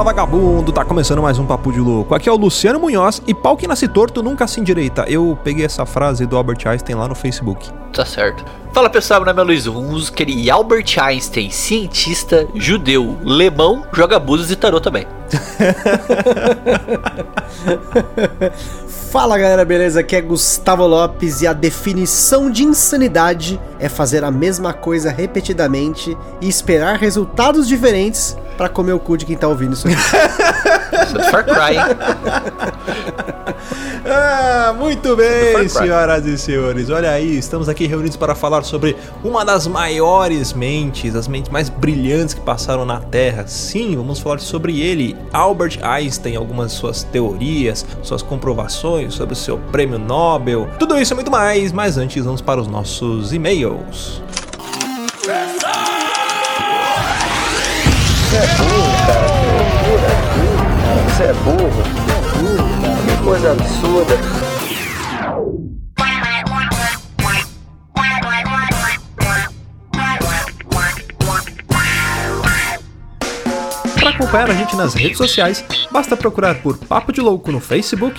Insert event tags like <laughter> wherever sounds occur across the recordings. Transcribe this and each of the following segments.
Fala vagabundo, tá começando mais um Papo de Louco. Aqui é o Luciano Munhoz e pau que nasce torto nunca se endireita. Eu peguei essa frase do Albert Einstein lá no Facebook. Tá certo. Fala pessoal, meu nome é Luiz Hunziker e Albert Einstein, cientista, judeu, lemão, joga búzios e tarô também. <laughs> Fala galera, beleza? Aqui é Gustavo Lopes e a definição de insanidade é fazer a mesma coisa repetidamente e esperar resultados diferentes para comer o cu de quem tá ouvindo isso aqui. <laughs> Isso é Far Cry. <laughs> Ah, muito bem, senhoras e senhores. Olha aí, estamos aqui reunidos para falar sobre uma das maiores mentes, as mentes mais brilhantes que passaram na Terra. Sim, vamos falar sobre ele, Albert Einstein, algumas suas teorias, suas comprovações sobre o seu prêmio Nobel. Tudo isso e muito mais, mas antes vamos para os nossos e-mails. É Você é burro. Você é burro, cara. Que coisa absurda. Para acompanhar a gente nas redes sociais, basta procurar por Papo de Louco no Facebook,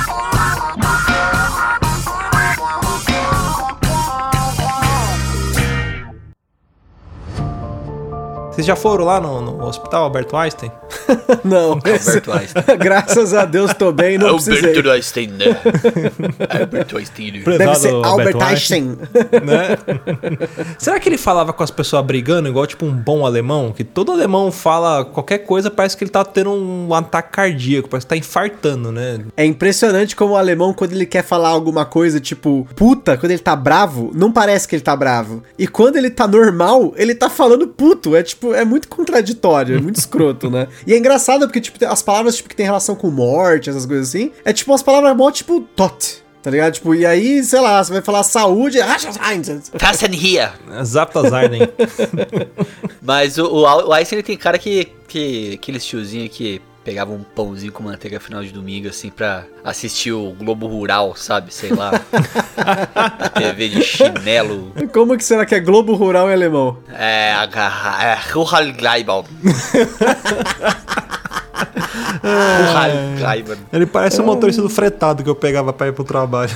Vocês já foram lá no, no hospital Alberto Einstein? Não, esse- Albert Einstein. <laughs> <laughs> graças a Deus tô bem, não precisei. <laughs> Albert Einstein, né? Albert Einstein. Deve Prezado ser Albert Alberto Einstein. né? Será que ele falava com as pessoas brigando igual tipo um bom alemão? Que todo alemão fala qualquer coisa, parece que ele tá tendo um ataque cardíaco, parece que tá infartando, né? É impressionante como o alemão, quando ele quer falar alguma coisa, tipo, puta, quando ele tá bravo, não parece que ele tá bravo. E quando ele tá normal, ele tá falando puto. É tipo, é muito contraditório, é muito <laughs> escroto, né? E é engraçado porque, tipo, as palavras tipo, que tem relação com morte, essas coisas assim, é tipo umas palavras mó tipo tot. Tá ligado? Tipo, e aí, sei lá, você vai falar saúde. Fasten here. Zaptazarden. Mas o, o, o Einstein ele tem cara que, que aqueles tiozinho que pegava um pãozinho com manteiga final de domingo, assim, pra assistir o Globo Rural, sabe? Sei lá. <laughs> <laughs> TV de chinelo. Como que será que é Globo Rural em alemão? É, a- é Rural Gleibal. <laughs> Ele parece um motorista do fretado que eu pegava pra ir pro trabalho. <laughs>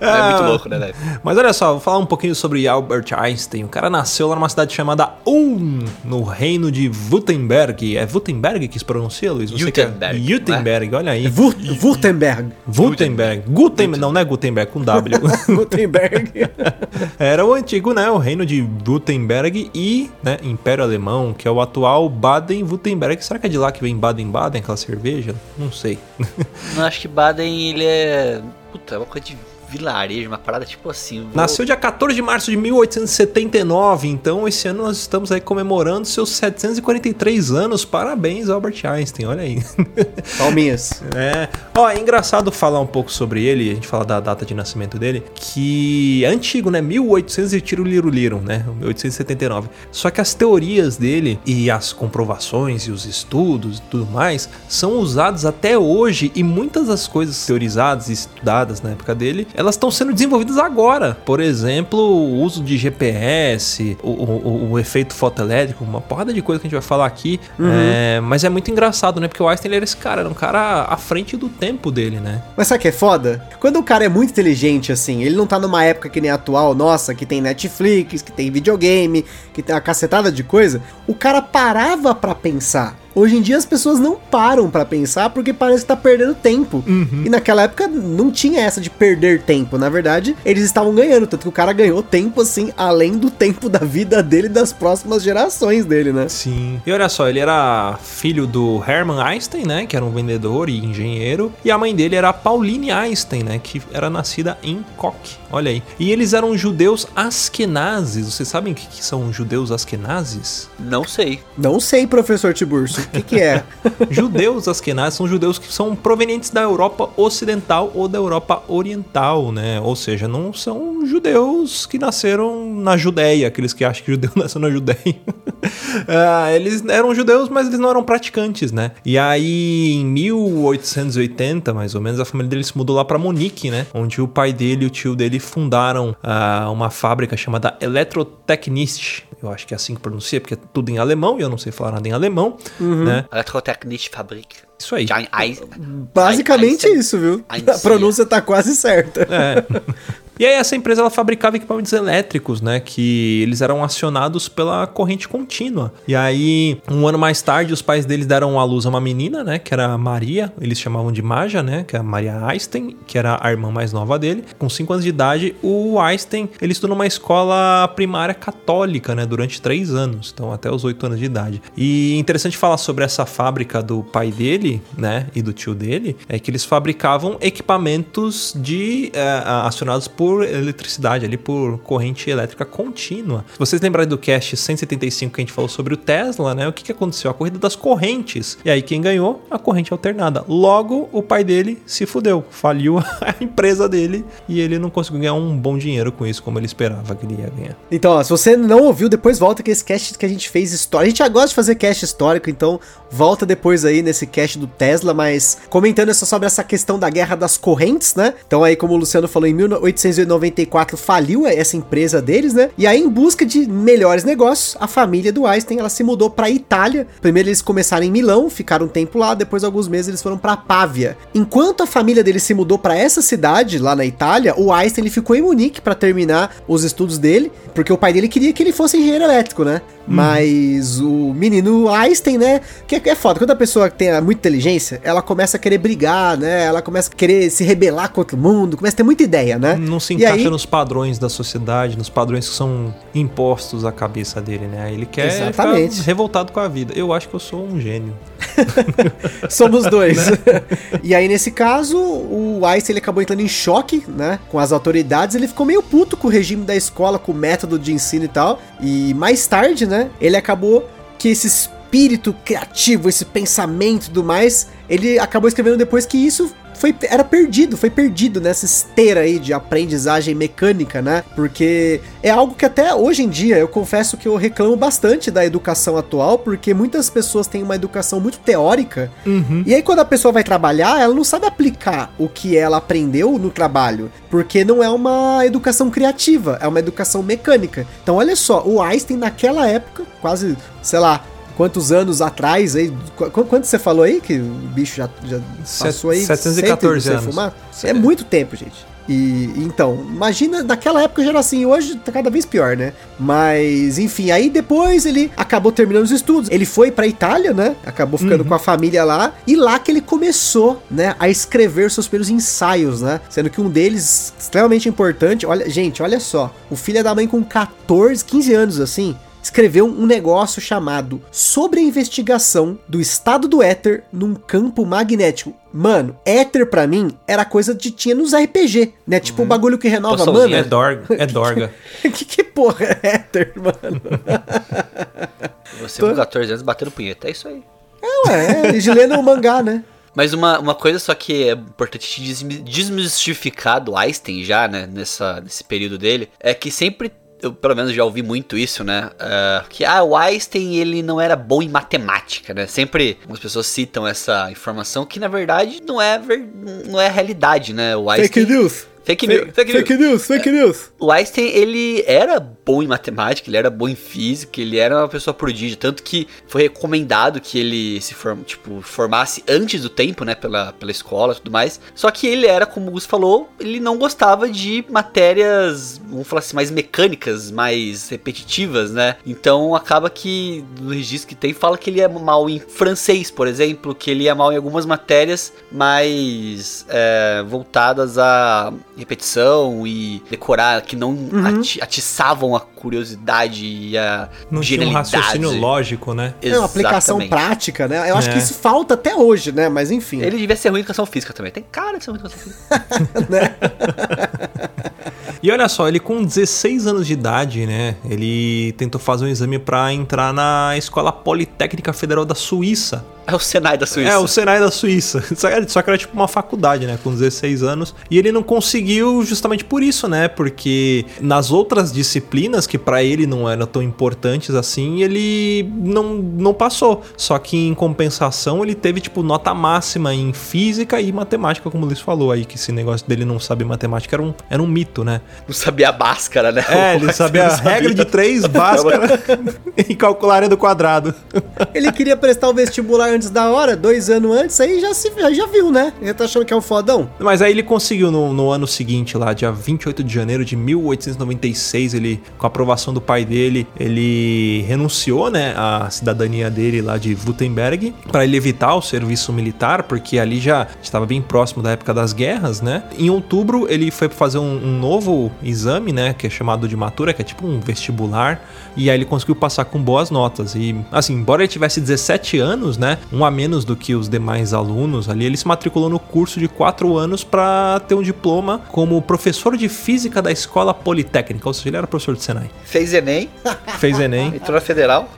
É muito louco, né, velho? Mas olha só, vou falar um pouquinho sobre Albert Einstein. O cara nasceu lá numa cidade chamada Ulm, no reino de Württemberg. É Württemberg que se pronuncia, Luiz? Você que é- Württemberg, Württemberg, olha aí. Württemberg. Württemberg. Gutenberg. Não, não é Gutenberg, com W. <laughs> Württemberg. <laughs> Era o antigo, né? O reino de Württemberg e, né, Império Alemão, que é o atual Baden-Württemberg. Será que é de lá que vem Baden-Baden, aquela cerveja? Não sei. Não, acho que Baden, ele é... Puta, é uma coisa de vilarejo, uma parada tipo assim. vou- Nasceu dia 14 de março de 1879, então esse ano nós estamos aí comemorando seus 743 anos. Parabéns, Albert Einstein, olha aí. <laughs> Palminhas. É. Ó, é engraçado falar um pouco sobre ele, a gente fala da data de nascimento dele, que é antigo, né? 1800 e tiro liro liro, né? 1879. Só que as teorias dele e as comprovações e os estudos e tudo mais são usados até hoje e muitas das coisas teorizadas e estudadas na época dele, elas estão sendo desenvolvidas agora. Por exemplo, o uso de GPS, o, o- o efeito fotoelétrico, uma porrada de coisa que a gente vai falar aqui. É, mas é muito engraçado, né? Porque o Einstein era esse cara, era um cara à frente do tempo dele, né? Mas sabe o que é foda? Quando o cara é muito inteligente, assim, ele não tá numa época que nem a atual, nossa, que tem Netflix, que tem videogame, que tem uma cacetada de coisa, o cara parava pra pensar. Hoje em dia as pessoas não param pra pensar porque parece que tá perdendo tempo. E naquela época não tinha essa de perder tempo. Na verdade, eles estavam ganhando. Tanto que o cara ganhou tempo, assim, além do tempo da vida dele e das próximas gerações dele, né? Sim. E olha só, ele era filho do Hermann Einstein, né? Que era um vendedor e engenheiro. E a mãe dele era a Pauline Einstein, né? Que era nascida em Koch. Olha aí. E eles eram judeus askenazes. Vocês sabem o que, que são judeus askenazes? Não sei. Não sei, professor Tiburcio, o que que é? <laughs> judeus askenazes são judeus que são provenientes da Europa Ocidental ou da Europa Oriental, né? Ou seja, não são judeus que nasceram na Judéia, aqueles que acham que judeu <laughs> nasceu na Judéia. <laughs> Ah, eles eram judeus, mas eles não eram praticantes, né? E aí, em 1880, mais ou menos, a família dele se mudou lá pra Monique, né? Onde o pai dele e o tio dele fundaram ah, uma fábrica chamada Elektrotechnisch. Eu acho que é assim que pronuncia, porque é tudo em alemão e eu não sei falar nada em alemão, né? Elektrotechnische Fabrik. Isso aí. Basicamente isso, viu? A pronúncia tá quase certa. É. <laughs> E aí essa empresa ela fabricava equipamentos elétricos, né, que eles eram acionados pela corrente contínua. E aí, um ano mais tarde, os pais deles deram à luz a uma menina, né, que era Maria, eles chamavam de Maja, né, que é a Maria Einstein, que era a irmã mais nova dele. Com 5 anos de idade, o Einstein, ele estudou numa escola primária católica, né, durante 3 anos, então até os 8 anos de idade. E interessante falar sobre essa fábrica do pai dele, né, e do tio dele, é que eles fabricavam equipamentos de eh, acionados por eletricidade, ali por corrente elétrica contínua. Se vocês lembrarem do cast 175 que a gente falou sobre o Tesla, né, o que, que aconteceu? A corrida das correntes. E aí quem ganhou? A corrente alternada. Logo, o pai dele se fudeu, faliu <laughs> a empresa dele e ele não conseguiu ganhar um bom dinheiro com isso como ele esperava que ele ia ganhar. Então, ó, se você não ouviu, depois volta que esse cast que a gente fez história. A gente já gosta de fazer cast histórico, então volta depois aí nesse cast do Tesla, mas comentando só sobre essa questão da guerra das correntes, né? Então aí, como o Luciano falou, em 1894 faliu essa empresa deles, né? E aí, em busca de melhores negócios, a família do Einstein, ela se mudou pra Itália. Primeiro eles começaram em Milão, ficaram um tempo lá, depois alguns meses eles foram pra Pávia. Enquanto a família dele se mudou pra essa cidade, lá na Itália, o Einstein ele ficou em Munique pra terminar os estudos dele, porque o pai dele queria que ele fosse engenheiro elétrico, né? Mas o menino Einstein, né? Que é, é foda. Quando a pessoa tem muita inteligência, ela começa a querer brigar, né? Ela começa a querer se rebelar contra o mundo, começa a ter muita ideia, né? Não se encaixa aí- nos padrões da sociedade, nos padrões que são impostos à cabeça dele, né? Ele quer Exatamente. ficar revoltado com a vida. Eu acho que eu sou um gênio. <laughs> Somos dois. <laughs> e aí, nesse caso, o Einstein ele acabou entrando em choque, né? Com as autoridades. Ele ficou meio puto com o regime da escola, com o método de ensino e tal. E mais tarde, né? Ele acabou que esse espírito criativo, esse pensamento e tudo mais, ele acabou escrevendo depois que isso foi, era perdido, foi perdido nessa esteira aí de aprendizagem mecânica, né? Porque é algo que até hoje em dia eu confesso que eu reclamo bastante da educação atual, porque muitas pessoas têm uma educação muito teórica, e aí quando a pessoa vai trabalhar, ela não sabe aplicar o que ela aprendeu no trabalho, porque não é uma educação criativa, é uma educação mecânica. Então olha só, o Einstein naquela época, quase, sei lá, quantos anos atrás aí, qu- qu- quanto você falou aí que o bicho já, já passou aí? 714 100 sem anos. fumar? É muito tempo, gente. E então, imagina, naquela época já era assim, hoje tá cada vez pior, né? Mas, enfim, aí depois ele acabou terminando os estudos. Ele foi pra Itália, né? Acabou ficando com a família lá. E lá que ele começou, né, a escrever seus primeiros ensaios, né? Sendo que um deles, extremamente importante, olha, gente, olha só. O filho da mãe com 14, 15 anos, assim, escreveu um negócio chamado Sobre a investigação do estado do éter num campo magnético. Mano, éter pra mim era coisa de tinha nos RPG, né? Tipo o bagulho que renova Poçãozinho, É dorga. É <laughs> dorga. que, que porra é éter, mano? <laughs> Você com 14 anos batendo punheta, é isso aí. Ué, é, de lendo o mangá, né? Mas uma, uma coisa só que é importante desmi- desmistificar do Einstein já, né, nessa, nesse período dele, é que sempre, eu pelo menos já ouvi muito isso, né, ah, que ah, o Einstein ele não era bom em matemática, né, sempre algumas pessoas citam essa informação que na verdade não é, ver, não é realidade, né, o Einstein... Fake news. Fake news, fake news. Fake news, fake news. O Einstein, ele era bom em matemática, ele era bom em física, ele era uma pessoa prodígio, tanto que foi recomendado que ele se form, tipo, formasse antes do tempo, né, pela, pela escola e tudo mais. Só que ele era, como o Gus falou, ele não gostava de matérias, vamos falar assim, mais mecânicas, mais repetitivas, né? Então acaba que no registro que tem fala que ele é mal em francês, por exemplo, que ele é mal em algumas matérias mais é, voltadas a repetição e decorar, que não ati- atiçavam a curiosidade e a Não tinha um raciocínio lógico, né? É uma aplicação prática, né? Eu acho É. que isso falta até hoje, né? Mas enfim. Ele devia ser ruim em educação física também. Tem cara de ser ruim em educação física. <laughs> <laughs> E olha só, ele com 16 anos de idade, né? Ele tentou fazer um exame pra entrar na Escola Politécnica Federal da Suíça. É o Senai da Suíça. É, o Senai da Suíça. <laughs> Só que- Só que era tipo uma faculdade, né? Com 16 anos. E ele não conseguiu justamente por isso, né? Porque nas outras disciplinas, que pra ele não eram tão importantes assim, ele não, não passou. Só que em compensação, ele teve, tipo, nota máxima em física e matemática, como o Luiz falou aí, que esse negócio dele não saber matemática era um, era um mito, né? Não sabia a báscara, né? É, ele <laughs> sabia a regra de três, báscara <laughs> e calcular do quadrado. Ele queria prestar o vestibular antes da hora, dois anos antes, aí já, se, já, já viu, né? Ele tá achando que é um fodão. Mas aí ele conseguiu no, no ano seguinte, lá, dia 28 de janeiro de 1896, ele, com a aprovação do pai dele, ele renunciou, né, à cidadania dele lá de Württemberg, para ele evitar o serviço militar, porque ali já estava bem próximo da época das guerras, né? Em outubro ele foi fazer um, um novo exame, né, que é chamado de matura, que é tipo um vestibular, e aí ele conseguiu passar com boas notas. E assim, embora ele tivesse 17 anos, né, um a menos do que os demais alunos ali, ele se matriculou no curso de 4 anos para ter um diploma como professor de física da Escola Politécnica, ou seja, ele era professor de Senai. Fez Enem, Fez ENEM. <laughs> entrou na Federal.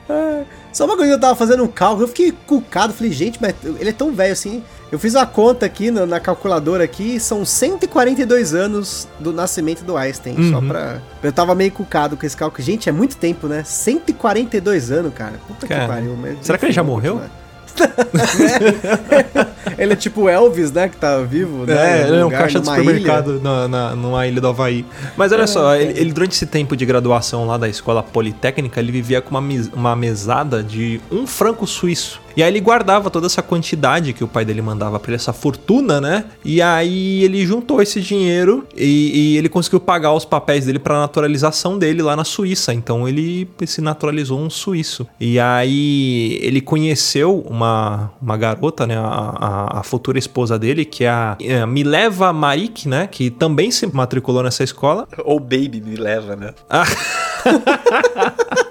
Só uma coisa que eu tava fazendo um cálculo, eu fiquei cucado, falei, gente, mas ele é tão velho assim. Eu fiz a conta aqui na, na calculadora aqui, são 142 anos do nascimento do Einstein, só Uhum. pra... Eu tava meio cucado com esse cálculo. Gente, é muito tempo, né? 142 anos, cara. Puta Cara, que pariu. mas será que ele já morreu? continuar. <laughs> ele é tipo Elvis, né? Que tá vivo, né? É, ele é um caixa de supermercado na, na- numa ilha do Havaí. Mas olha só, ele, ele, durante esse tempo de graduação lá da escola politécnica, ele vivia com uma, uma mesada de um franco suíço. E aí ele guardava toda essa quantidade que o pai dele mandava pra ele, essa fortuna, né? E aí ele juntou esse dinheiro e, e ele conseguiu pagar os papéis dele pra naturalização dele lá na Suíça. Então ele se naturalizou um suíço. E aí ele conheceu uma, uma garota, né? A, a- a futura esposa dele, que é a é, Mileva Marik, né? Que também se matriculou nessa escola. Ou Baby me leva, né? <laughs>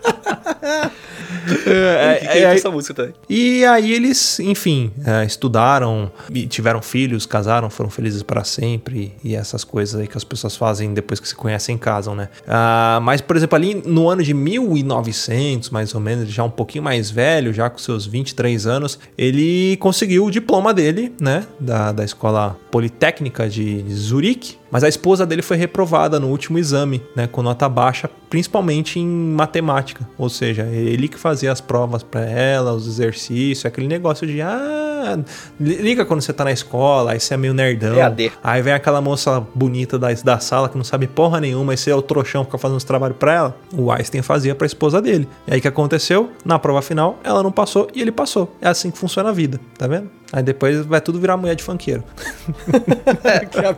<laughs> É, E é, é, essa música também. E aí eles, enfim, é, estudaram, tiveram filhos, casaram, foram felizes para sempre e essas coisas aí que as pessoas fazem depois que se conhecem e casam, né? Ah, mas, por exemplo, ali no ano de 1900, mais ou menos, já um pouquinho mais velho, já com seus 23 anos, ele conseguiu o diploma dele, né? Da, da Escola Politécnica de Zurique. Mas a esposa dele foi reprovada no último exame, né, com nota baixa, principalmente em matemática. Ou seja, ele que fazia as provas pra ela, os exercícios, aquele negócio de ah, liga quando você tá na escola, aí você é meio nerdão. EAD. Aí vem aquela moça bonita da, da sala que não sabe porra nenhuma, e você é o trouxão que fica fazendo os trabalhos pra ela. O Einstein fazia pra esposa dele. E aí o que aconteceu? Na prova final, ela não passou e ele passou. É assim que funciona a vida, tá vendo? Aí depois vai tudo virar mulher de funkeiro. <laughs>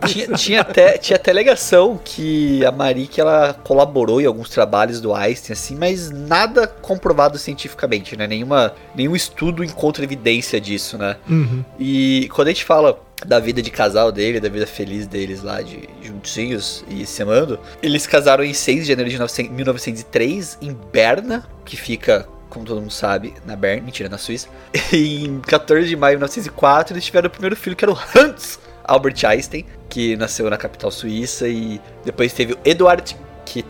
<laughs> Tinha, tinha até, tinha até alegação que a Marik ela colaborou em alguns trabalhos do Einstein, assim, mas nada comprovado cientificamente, né? Nenhuma, nenhum estudo encontra evidência disso, né? Uhum. E quando a gente fala da vida de casal dele, da vida feliz deles lá, de juntinhos e se amando, eles casaram em 6 de janeiro de 900 1903 em Berna, que fica, como todo mundo sabe, na Berna, mentira, na Suíça. E <laughs> em 14 de maio de 1904 eles tiveram o primeiro filho, que era o Hans Albert Einstein, que nasceu na capital suíça, e depois teve o Eduard que,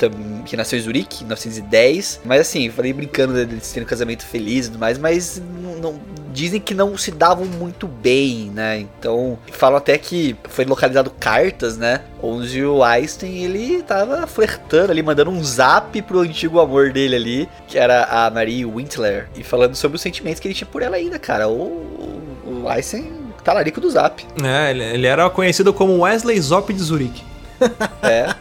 que nasceu em Zurique em 1910. Mas assim, falei brincando deles terem um casamento feliz e tudo mais, mas não, não- dizem que não se davam muito bem, né? Então, falam até que foi localizado cartas, né? Onde o Einstein ele tava flertando ali, mandando um zap pro antigo amor dele ali, que era a Marie Wintler, e falando sobre os sentimentos que ele tinha por ela ainda, cara. O, o Einstein talarico do zap. É, ele, ele era conhecido como Wesley Zop de Zurique. <laughs> É.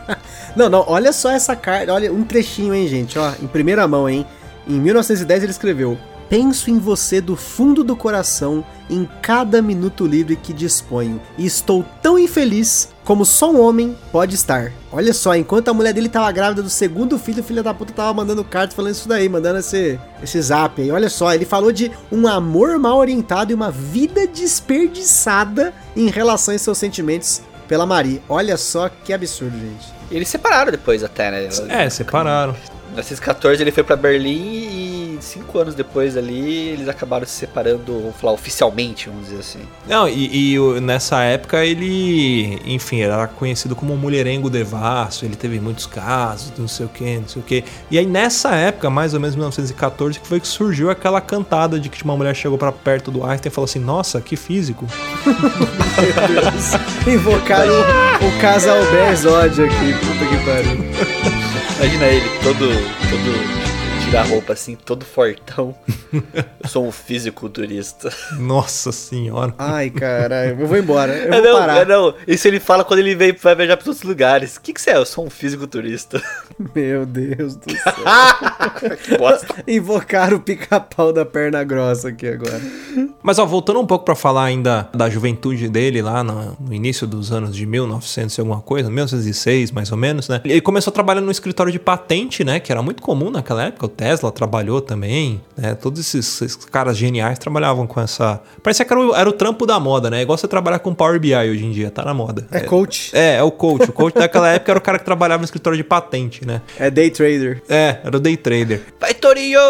Não, não, olha só essa carta, olha um trechinho, hein, gente, ó, em primeira mão, hein. Em 1910 ele escreveu: Penso em você do fundo do coração em cada minuto livre que disponho, e estou tão infeliz como só um homem pode estar. Olha só, enquanto a mulher dele tava grávida do segundo filho, o filho da puta tava mandando cartas falando isso daí, mandando esse, esse zap aí. Olha só, ele falou de um amor mal orientado e uma vida desperdiçada em relação aos seus sentimentos pela Marie. Olha só que absurdo, gente. E eles separaram depois até, né? É, separaram. Em 1914 ele foi pra Berlim e cinco anos depois ali eles acabaram se separando, vamos falar, oficialmente, vamos dizer assim. Não, e, e nessa época ele, enfim, era conhecido como um mulherengo devasso, ele teve muitos casos, não sei o que, não sei o que. E aí nessa época, mais ou menos 1914, que foi que surgiu aquela cantada de que uma mulher chegou pra perto do Einstein e falou assim, nossa, que físico. Meu Deus. <laughs> Invocaram o, o casal Berzod aqui, puta que pariu. Imagina ele todo, todo tira a roupa assim, todo fortão. Eu sou um fisiculturista. Nossa senhora. Ai, caralho, eu vou embora, eu É vou não, parar. é não. Isso ele fala quando ele vem, vai viajar pra outros lugares. O que, que você é? Eu sou um fisiculturista. Meu Deus do céu. <laughs> que bosta. Invocaram o pica-pau da perna grossa aqui agora. Mas ó, voltando um pouco pra falar ainda da juventude dele lá no, no início dos anos de 1900 e alguma coisa, 1906 mais ou menos, né? Ele começou trabalhando no escritório de patente, né? Que era muito comum naquela época. Tesla trabalhou também, né? Todos esses, esses caras geniais trabalhavam com essa... Parecia que era o, era o trampo da moda, né? Igual você trabalhar com Power BI hoje em dia, tá na moda. É coach, É, é o coach. O coach daquela <laughs> época era o cara que trabalhava no escritório de patente, né? é day trader. É, era o day trader. Vai, Torinho!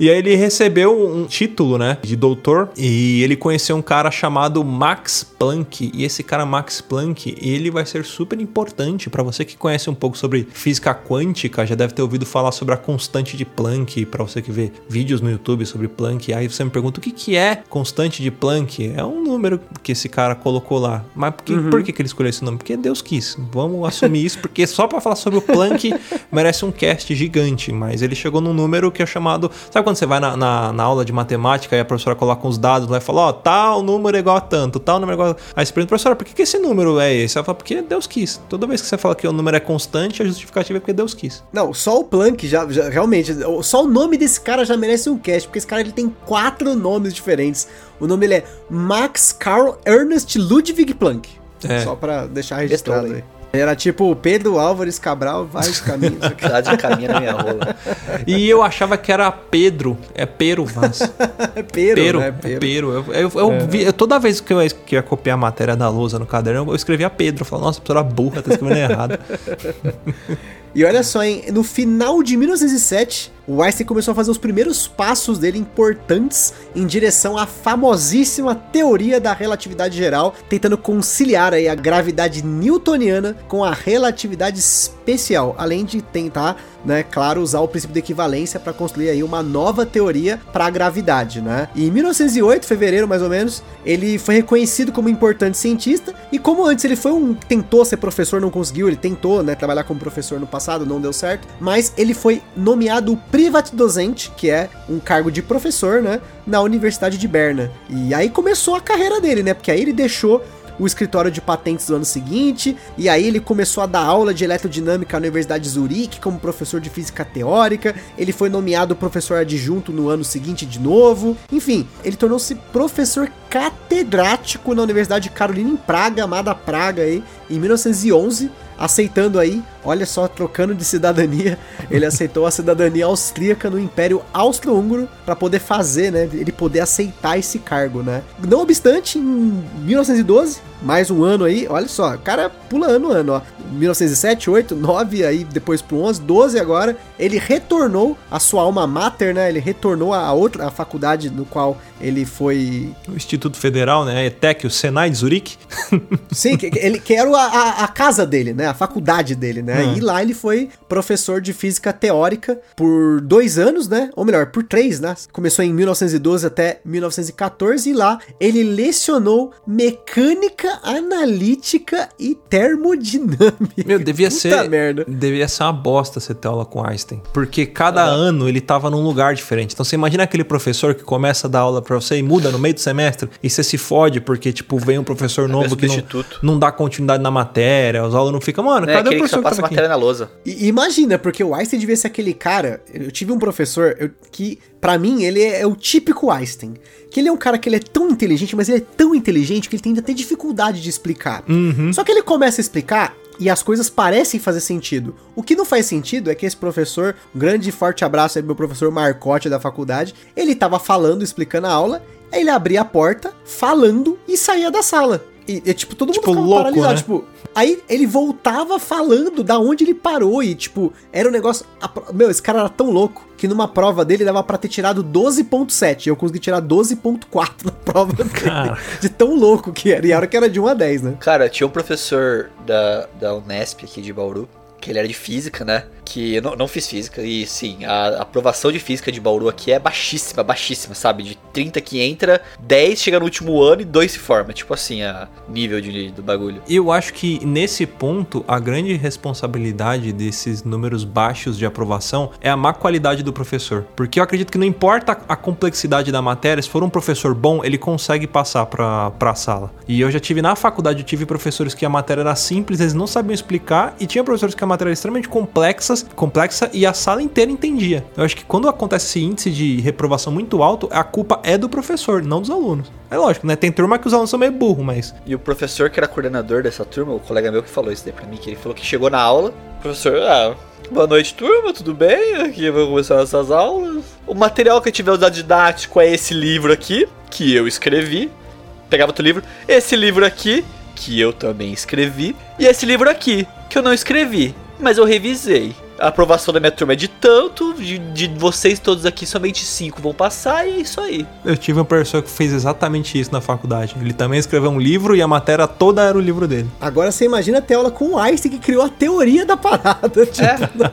E aí ele recebeu um título, né, de doutor, e ele conheceu um cara chamado Max Planck. E esse cara Max Planck, ele vai ser super importante para você que conhece um pouco sobre física quântica, já deve ter ouvido falar sobre a constante de Planck, para você que vê vídeos no YouTube sobre Planck. Aí você me pergunta o que que é constante de Planck? É um número que esse cara colocou lá. Mas por que, por que que ele escolheu esse nome? Porque Deus quis. Vamos assumir isso, porque só para falar sobre o Planck <laughs> merece um cast gigante, mas ele chegou num número que é chamado. Sabe quando você vai na, na, na aula de matemática e a professora coloca uns dados lá e fala: Ó, tal número é igual a tanto, tal número é igual a. Aí você pergunta, professora, por que, que esse número é esse? Ela fala: porque Deus quis. Toda vez que você fala que o número é constante, a justificativa é porque Deus quis. Não, só o Planck já, já- realmente, só o nome desse cara já merece um cast, porque esse cara ele tem quatro nomes diferentes. O nome dele é Max Carl Ernest Ludwig Planck. É. Só pra deixar registrado aí. Era tipo Pedro Álvares Cabral, vários caminhos. <laughs> Dá de caminho na minha rola. E eu achava que era Pedro, é Pero Vaz. É <laughs> Pero, Pero, né? é Pero. Eu, eu, eu vi- eu- toda vez que eu, que eu ia copiar a matéria da lousa no caderno, eu escrevia Pedro. Eu falava, nossa, a professora burra, tá escrevendo errado. <laughs> E olha só, hein? No final de 1907, o Einstein começou a fazer os primeiros passos dele importantes em direção à famosíssima teoria da relatividade geral, tentando conciliar aí a gravidade newtoniana com a relatividade especial, além de tentar, né, claro, usar o princípio de equivalência para construir aí uma nova teoria para a gravidade, né? E em 1908, fevereiro mais ou menos, ele foi reconhecido como importante cientista e como antes ele foi um tentou ser professor, não conseguiu, ele tentou, né, trabalhar como professor no passado, não deu certo, mas ele foi nomeado privatdozente, que é um cargo de professor, né, na Universidade de Berna. E aí começou a carreira dele, né? Porque aí ele deixou o escritório de patentes do ano seguinte, e aí ele começou a dar aula de eletrodinâmica na Universidade de Zurique como professor de física teórica, ele foi nomeado professor adjunto no ano seguinte de novo, enfim, ele tornou-se professor catedrático na Universidade de Carolina em Praga, amada Praga aí, em 1911, aceitando aí, olha só, trocando de cidadania, <laughs> ele aceitou a cidadania austríaca no Império Austro-Húngaro para poder fazer, né, ele poder aceitar esse cargo, né. Não obstante, em 1912, mais um ano aí, olha só, o cara pula ano ano, ó. 1907, 8, 9, aí depois pro 11, 12 agora, ele retornou a sua alma mater, né? Ele retornou a outra a faculdade no qual ele foi O Instituto Federal, né? ETEC, o Senai de Zurique. Sim, que, que ele que era a, a, a casa dele, né? A faculdade dele, né? Hum. E lá ele foi professor de física teórica por dois anos, né? Ou melhor, por três, né? Começou em 1912 até 1914 e lá ele lecionou mecânica analítica e termodinâmica. Meu, devia Puta ser. merda. Devia ser uma bosta você ter aula com Einstein. Porque cada ano ele tava num lugar diferente. Então você imagina aquele professor que começa a dar aula pra você e muda no meio do semestre e você se fode porque, tipo, vem um professor novo que não, não dá continuidade na matéria, os alunos ficam, mano, Não é cadê o professor que passa matéria na lousa. E imagina, porque o Einstein devia ser aquele cara. Eu tive um professor eu- que, pra mim, ele é, é o típico Einstein. Que ele é um cara que ele é tão inteligente, mas ele é tão inteligente que ele tem até dificuldade de explicar. Só que ele começa a explicar e as coisas parecem fazer sentido. O que não faz sentido é que esse professor, um grande e forte abraço aí pro meu professor Marcote da faculdade, ele tava falando, explicando a aula, aí ele abria a porta, falando e saía da sala. E, e, tipo, todo mundo Tipo, ficava louco, paralisado, né? tipo, Aí ele voltava falando da onde ele parou e, tipo, era um negócio. a meu, esse cara era tão louco que numa prova dele dava pra ter tirado 12,7. E eu consegui tirar 12,4 na prova dele. De tão louco que era. E a hora que era de 1 a 10, né? Cara, tinha um professor da, da Unesp aqui de Bauru, que ele era de física, né? Que eu não, não fiz física, e sim, a aprovação de física de Bauru aqui é baixíssima, baixíssima, sabe? De 30 que entra, 10 chega no último ano e 2 se forma. Tipo assim, a nível de, do bagulho. Eu acho que nesse ponto a grande responsabilidade desses números baixos de aprovação é a má qualidade do professor. Porque eu acredito que não importa a complexidade da matéria, se for um professor bom, ele consegue passar pra, pra sala. E eu já tive na faculdade, eu tive professores que a matéria era simples, eles não sabiam explicar, e tinha professores que a matéria era extremamente complexa, complexa e a sala inteira entendia. Eu acho que quando acontece esse índice de reprovação muito alto, a culpa é do professor, não dos alunos. É lógico, né? Tem turma que os alunos são meio burros, mas E o professor que era coordenador dessa turma, o colega meu que falou isso daí pra mim, que ele falou que chegou na aula, professor, ah, boa noite turma, tudo bem? Aqui vou começar essas aulas. O material que eu tiver usado didático é esse livro aqui, que eu escrevi. Pegava outro livro, esse livro aqui, que eu também escrevi, e esse livro aqui, que eu não escrevi, mas eu revisei. A aprovação da minha turma é de tanto, de, de vocês todos aqui, somente cinco vão passar, e é isso aí. Eu tive um professor que fez exatamente isso na faculdade. Ele também escreveu um livro e a matéria toda era o livro dele. Agora você imagina ter aula com o Einstein que criou a teoria da parada. Tipo,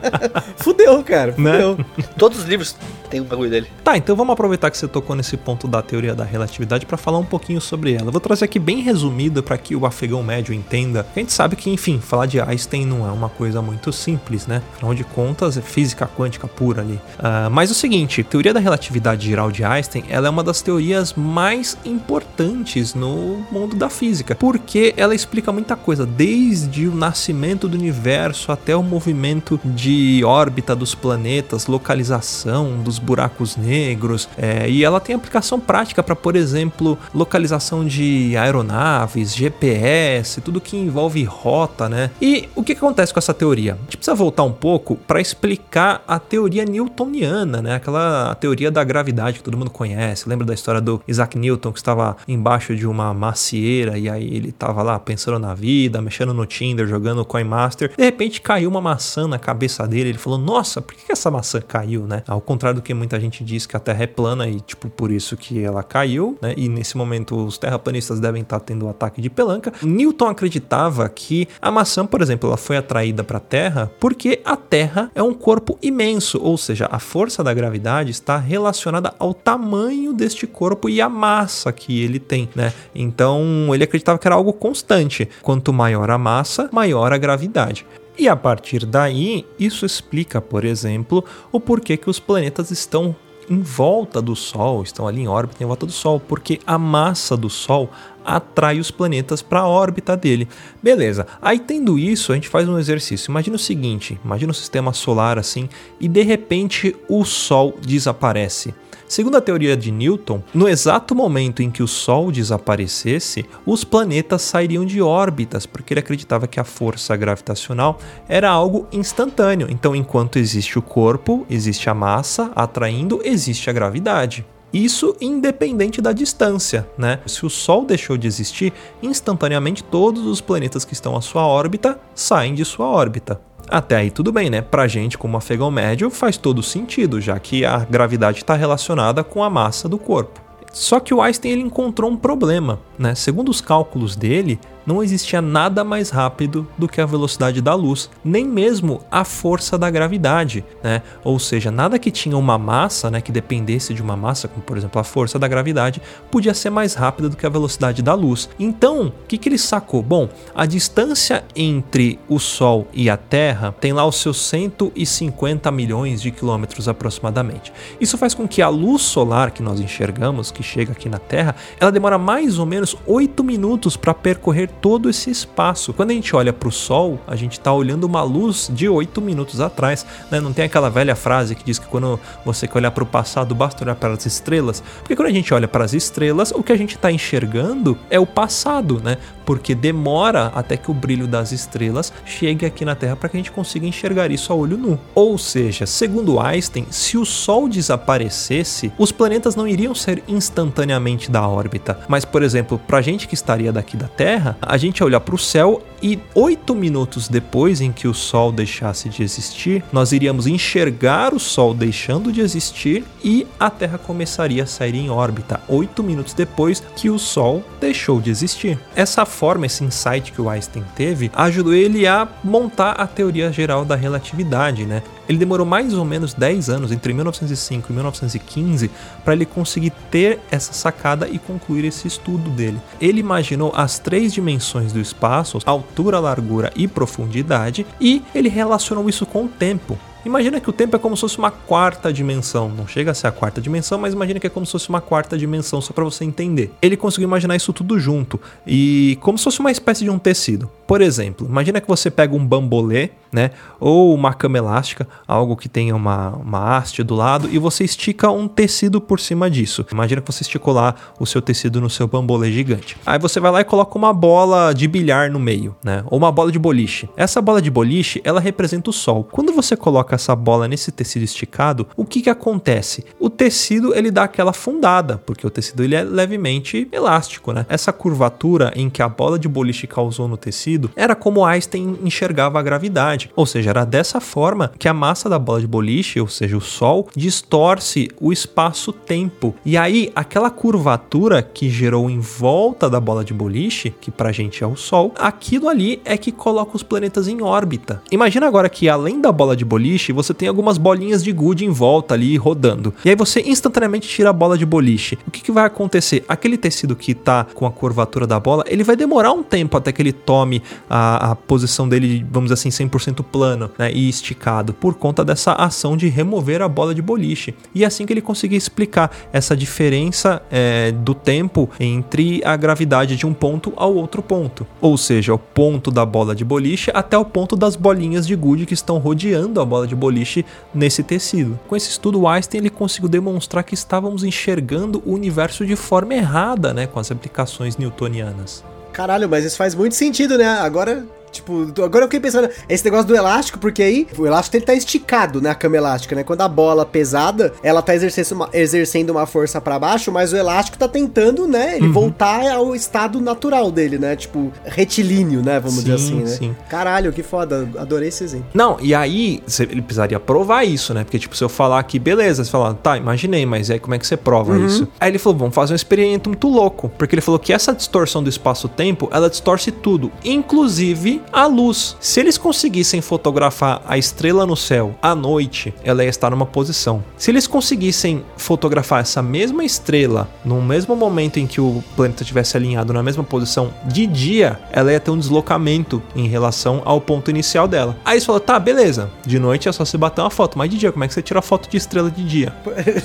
<laughs> fudeu, cara. Né? Fudeu. Todos os livros têm um bagulho dele. Tá, então vamos aproveitar que você tocou nesse ponto da teoria da relatividade para falar um pouquinho sobre ela. Eu vou trazer aqui bem resumido para que o afegão médio entenda. A gente sabe que, enfim, falar de Einstein não é uma coisa muito simples, né? Afinal de contas, é física quântica pura ali. Ah, mas o seguinte, a teoria da relatividade geral de Einstein, ela é uma das teorias mais importantes no mundo da física, porque ela explica muita coisa, desde o nascimento do universo até o movimento de órbita dos planetas, localização dos buracos negros, é, e ela tem aplicação prática para, por exemplo, localização de aeronaves, GPS, tudo que envolve rota, né? E o que acontece com essa teoria? A gente precisa voltar um pouco para explicar a teoria newtoniana, né? Aquela teoria da gravidade que todo mundo conhece. Lembra da história do Isaac Newton que estava embaixo de uma macieira e aí ele estava lá pensando na vida, mexendo no Tinder, jogando Coin Master. De repente caiu uma maçã na cabeça dele. Ele falou: Nossa, por que essa maçã caiu, né? Ao contrário do que muita gente diz que a Terra é plana e, tipo, por isso que ela caiu, né? E nesse momento os terraplanistas devem estar tendo um ataque de pelanca. Newton acreditava que a maçã, por exemplo, ela foi atraída para a Terra porque a Terra é um corpo imenso, ou seja, a força da gravidade está relacionada ao tamanho deste corpo e à massa que ele tem, né? Então ele acreditava que era algo constante. Quanto maior a massa, maior a gravidade. E a partir daí, isso explica, por exemplo, o porquê que os planetas estão em volta do Sol, estão ali em órbita em volta do Sol, porque a massa do Sol atrai os planetas para a órbita dele. Beleza. Aí tendo isso, a gente faz um exercício. Imagina o seguinte, imagina o sistema solar assim e de repente o Sol desaparece. Segundo a teoria de Newton, no exato momento em que o Sol desaparecesse, os planetas sairiam de órbitas, porque ele acreditava que a força gravitacional era algo instantâneo. Então, enquanto existe o corpo, existe a massa atraindo, existe a gravidade. Isso independente da distância, né? Se o Sol deixou de existir, instantaneamente todos os planetas que estão à sua órbita saem de sua órbita. Até aí tudo bem, né? Pra gente, como afegão médio, faz todo sentido, já que a gravidade está relacionada com a massa do corpo. Só que o Einstein ele encontrou um problema, né? Segundo os cálculos dele, não existia nada mais rápido do que a velocidade da luz, nem mesmo a força da gravidade, né? Ou seja, nada que tinha uma massa, né, que dependesse de uma massa, como por exemplo a força da gravidade, podia ser mais rápida do que a velocidade da luz. Então, o que, que ele sacou? Bom, a distância entre o Sol e a Terra tem lá os seus 150 milhões de quilômetros aproximadamente. Isso faz com que a luz solar que nós enxergamos, que chega aqui na Terra, ela demora mais ou menos 8 minutos para percorrer todo esse espaço. Quando a gente olha para o Sol, a gente está olhando uma luz de 8 minutos atrás. Né? Não tem aquela velha frase que diz que quando você quer olhar para o passado basta olhar para as estrelas? Porque quando a gente olha para as estrelas, o que a gente está enxergando é o passado, né? Porque demora até que o brilho das estrelas chegue aqui na Terra para que a gente consiga enxergar isso a olho nu. Ou seja, segundo Einstein, se o Sol desaparecesse, os planetas não iriam ser instantaneamente da órbita. Mas, por exemplo, para a gente que estaria daqui da Terra, a gente ia olhar para o céu e oito minutos depois em que o Sol deixasse de existir, nós iríamos enxergar o Sol deixando de existir e a Terra começaria a sair em órbita oito minutos depois que o Sol deixou de existir. Essa forma, esse insight que o Einstein teve, ajudou ele a montar a teoria geral da relatividade, né? Ele demorou mais ou menos 10 anos, entre 1905 e 1915, para ele conseguir ter essa sacada e concluir esse estudo dele. Ele imaginou as três dimensões do espaço, altura, largura e profundidade, e ele relacionou isso com o tempo. Imagina que o tempo é como se fosse uma quarta dimensão. Não chega a ser a quarta dimensão, mas imagina que é como se fosse uma quarta dimensão, só para você entender. Ele conseguiu imaginar isso tudo junto e como se fosse uma espécie de um tecido. Por exemplo, imagina que você pega um bambolê, né? Ou uma cama elástica, algo que tenha uma, uma haste do lado, e você estica um tecido por cima disso. Imagina que você esticou lá o seu tecido no seu bambolê gigante. Aí você vai lá e coloca uma bola de bilhar no meio, né? Ou uma bola de boliche. Essa bola de boliche, ela representa o sol. Quando você coloca essa bola nesse tecido esticado, o que que acontece? O tecido, ele dá aquela fundada, porque o tecido ele é levemente elástico, né? Essa curvatura em que a bola de boliche causou no tecido era como Einstein enxergava a gravidade. Ou seja, era dessa forma que a massa da bola de boliche, ou seja, o Sol, distorce o espaço-tempo. E aí, aquela curvatura que gerou em volta da bola de boliche, que pra gente é o Sol, aquilo ali é que coloca os planetas em órbita. Imagina agora que além da bola de boliche, você tem algumas bolinhas de gude em volta ali rodando. E aí você instantaneamente tira a bola de boliche. O que, que vai acontecer? Aquele tecido que tá com a curvatura da bola, ele vai demorar um tempo até que ele tome a, a posição dele, vamos dizer assim, 100% plano né, e esticado, por conta dessa ação de remover a bola de boliche. E é assim que ele conseguia explicar essa diferença é, do tempo entre a gravidade de um ponto ao outro ponto. Ou seja, o ponto da bola de boliche até o ponto das bolinhas de gude que estão rodeando a bola de boliche nesse tecido. Com esse estudo, Einstein ele conseguiu demonstrar que estávamos enxergando o universo de forma errada, né, com as aplicações newtonianas. Caralho, mas isso faz muito sentido, né? Agora Tipo, agora eu fiquei pensando, esse negócio do elástico, porque aí o elástico ele tá esticado, né? A cama elástica, né? Quando a bola pesada, ela tá exercendo uma, exercendo uma força para baixo, mas o elástico tá tentando, né? Ele uhum. voltar ao estado natural dele, né? Tipo, retilíneo, né? Vamos sim, dizer assim, né? Sim. Caralho, que foda. Adorei esse exemplo. Não, e aí ele precisaria provar isso, né? Porque, tipo, se eu falar aqui, beleza, você fala, tá, imaginei, mas aí como é que você prova uhum. isso? Aí ele falou, vamos fazer um experimento muito louco. Porque ele falou que essa distorção do espaço-tempo, ela distorce tudo, inclusive a luz. Se eles conseguissem fotografar a estrela no céu à noite, ela ia estar numa posição. Se eles conseguissem fotografar essa mesma estrela no mesmo momento em que o planeta estivesse alinhado na mesma posição de dia, ela ia ter um deslocamento em relação ao ponto inicial dela. Aí você falou, tá, beleza. De noite é só você bater uma foto, mas de dia, como é que você tira foto de estrela de dia?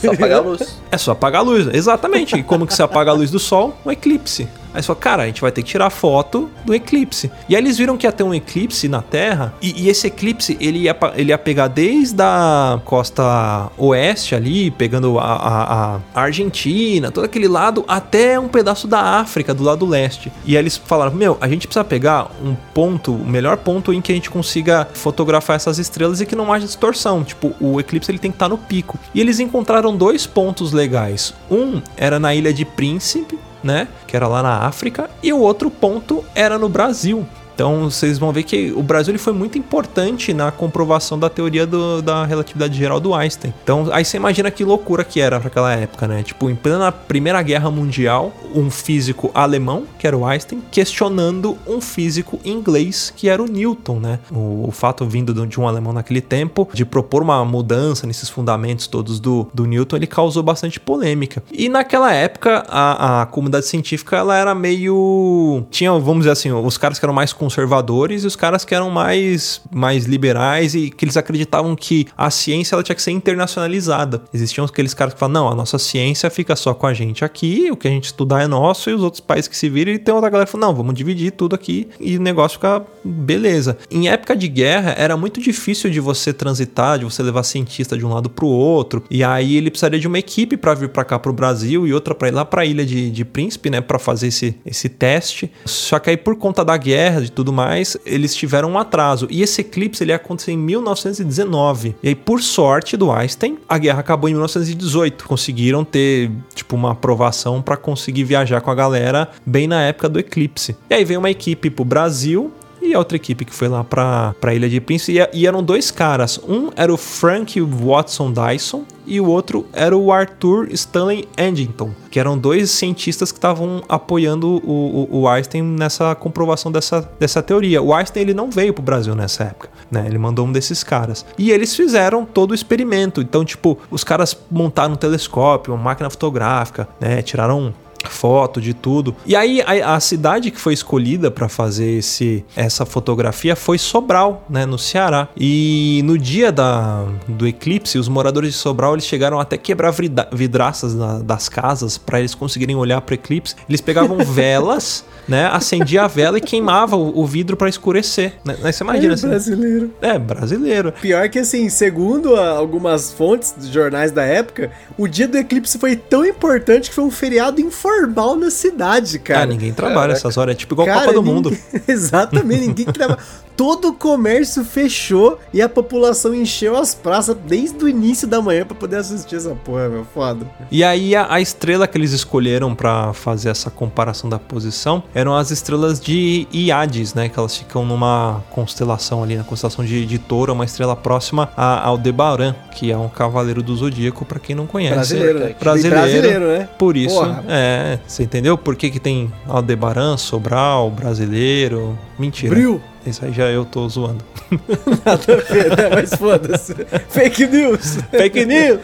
Só apagar a luz. É só apagar a luz, exatamente. E como que você apaga a luz do sol? Um eclipse. Aí fala, cara, a gente vai ter que tirar foto do eclipse. E aí eles viram que ia ter um eclipse na Terra, e, e esse eclipse ele ia, ele ia pegar desde a costa oeste ali, pegando a, a, a, Argentina, todo aquele lado, até um pedaço da África, do lado leste. E aí eles falaram, meu, a gente precisa pegar um ponto, o melhor ponto em que a gente consiga fotografar essas estrelas e que não haja distorção. Tipo, o eclipse ele tem que estar no pico. E eles encontraram dois pontos legais. Um era na ilha de Príncipe, né? Que era lá na África, e o outro ponto era no Brasil. Então vocês vão ver que o Brasil ele foi muito importante na comprovação da teoria do- da relatividade geral do Einstein. Então aí você imagina que loucura que era para aquela época, né? Tipo, em plena Primeira Guerra Mundial, um físico alemão, que era o Einstein, questionando um físico inglês, que era o Newton, né? O, o fato vindo de- um alemão naquele tempo de propor uma mudança nesses fundamentos todos do, do Newton, ele causou bastante polêmica. E naquela época, a, a comunidade científica ela era meio. Tinha, vamos dizer assim, os caras que eram mais conservadores e os caras que eram mais, mais liberais e que eles acreditavam que a ciência ela tinha que ser internacionalizada. Existiam aqueles caras que falavam, não, a nossa ciência fica só com a gente aqui, o que a gente estudar é nosso e os outros países que se viram. E tem outra galera que falou, não, vamos dividir tudo aqui e o negócio fica beleza. Em época de guerra, era muito difícil de você transitar, de você levar cientista de um lado pro outro. E aí ele precisaria de uma equipe para vir para cá pro Brasil e outra para ir lá pra ilha de, de Príncipe, né, para fazer esse, esse teste. Só que aí por conta da guerra e tudo mais, eles tiveram um atraso. E esse eclipse ele ia acontecer em 1919. E aí por sorte do Einstein, a guerra acabou em 1918. Conseguiram ter tipo uma aprovação para conseguir viajar com a galera bem na época do eclipse. E aí veio uma equipe pro Brasil e a outra equipe que foi lá pra, pra Ilha de Príncipe. E, e eram dois caras. Um era o Frank Watson Dyson e o outro era o Arthur Stanley Eddington, que eram dois cientistas que estavam apoiando o, o, o Einstein nessa comprovação dessa, dessa teoria. O Einstein ele não veio pro Brasil nessa época, né? Ele mandou um desses caras. E eles fizeram todo o experimento. Então, tipo, os caras montaram um telescópio, uma máquina fotográfica, né? Tiraram foto de tudo. E aí a, a cidade que foi escolhida para fazer esse essa fotografia foi Sobral, né, no Ceará. E no dia da, do eclipse, os moradores de Sobral eles chegaram até quebrar vidraças na- das casas para eles conseguirem olhar para o eclipse. Eles pegavam <laughs> velas, né, acendia a vela e queimava o, o vidro para escurecer. Né? Aí você imagina É assim, brasileiro. é brasileiro. Pior que assim, segundo algumas fontes dos jornais da época, o dia do eclipse foi tão importante que foi um feriado informal na cidade, cara. Ah, ninguém trabalha essas horas, é tipo igual a Cara, Copa do ninguém- Mundo. <laughs> Exatamente, ninguém trabalha. <laughs> Todo o comércio fechou e a população encheu as praças desde o início da manhã pra poder assistir essa porra, meu. Foda. E aí a, a estrela que eles escolheram pra fazer essa comparação da posição eram as estrelas de Iades, né? Que elas ficam numa constelação ali, na constelação de, de Touro, uma estrela próxima a- ao Debaran, que é um cavaleiro do zodíaco, pra quem não conhece. Brasileiro, né? Brasileiro. Brasileiro, né? Por isso, Porra. é, você entendeu? Por que, que tem Aldebaran, Sobral, brasileiro? Mentira. Bril. Isso aí já eu tô zoando. <laughs> Nada a ver, né? Mas foda-se. Fake news. Fake news!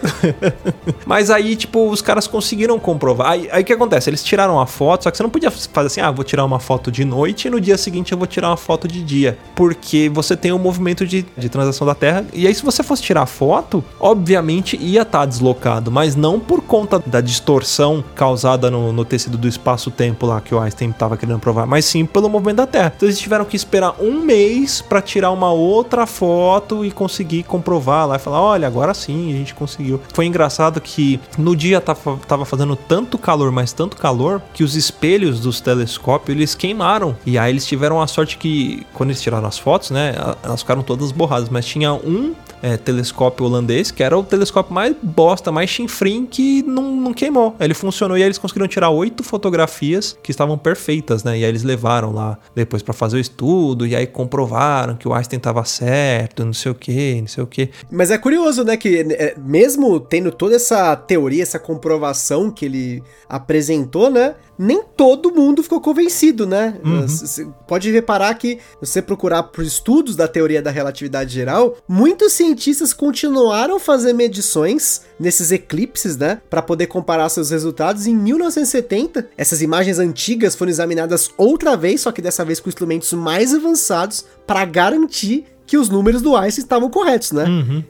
Mas aí, tipo, os caras conseguiram comprovar. Aí o que acontece? Eles tiraram a foto, só que você não podia fazer assim, ah, vou tirar uma foto de noite e no dia seguinte eu vou tirar uma foto de dia. Porque você tem o movimento de, de transação da Terra. E aí, se você fosse tirar a foto, obviamente ia estar deslocado, mas não por conta da distorção causada no, no tecido do espaço-tempo lá que o Einstein estava querendo provar, mas sim pelo movimento da Terra. Então eles tiveram que esperar um mês para tirar uma outra foto e conseguir comprovar lá e falar: olha, agora sim a gente conseguiu. Foi engraçado que no dia tava, fazendo tanto calor, mas tanto calor, que os espelhos dos telescópios eles queimaram. E aí eles tiveram a sorte que, quando eles tiraram as fotos, né, elas ficaram todas borradas, mas tinha um é, telescópio holandês, que era o telescópio mais bosta, mais chinfrim, que não, não queimou. Ele funcionou e aí eles conseguiram tirar oito fotografias que estavam perfeitas, né? E aí eles levaram lá depois pra fazer o estudo, e aí comprovaram que o Einstein tava certo, não sei o que, não sei o que. Mas é curioso, né, que é, mesmo tendo toda essa teoria, essa comprovação que ele apresentou, né, nem todo mundo ficou convencido, né? Você pode reparar que se você procurar por estudos da teoria da relatividade geral, muitos cientistas continuaram a fazer medições nesses eclipses, né, para poder comparar seus resultados. Em 1970, essas imagens antigas foram examinadas outra vez, só que dessa vez com instrumentos mais avançados para garantir que os números do Einstein estavam corretos, né?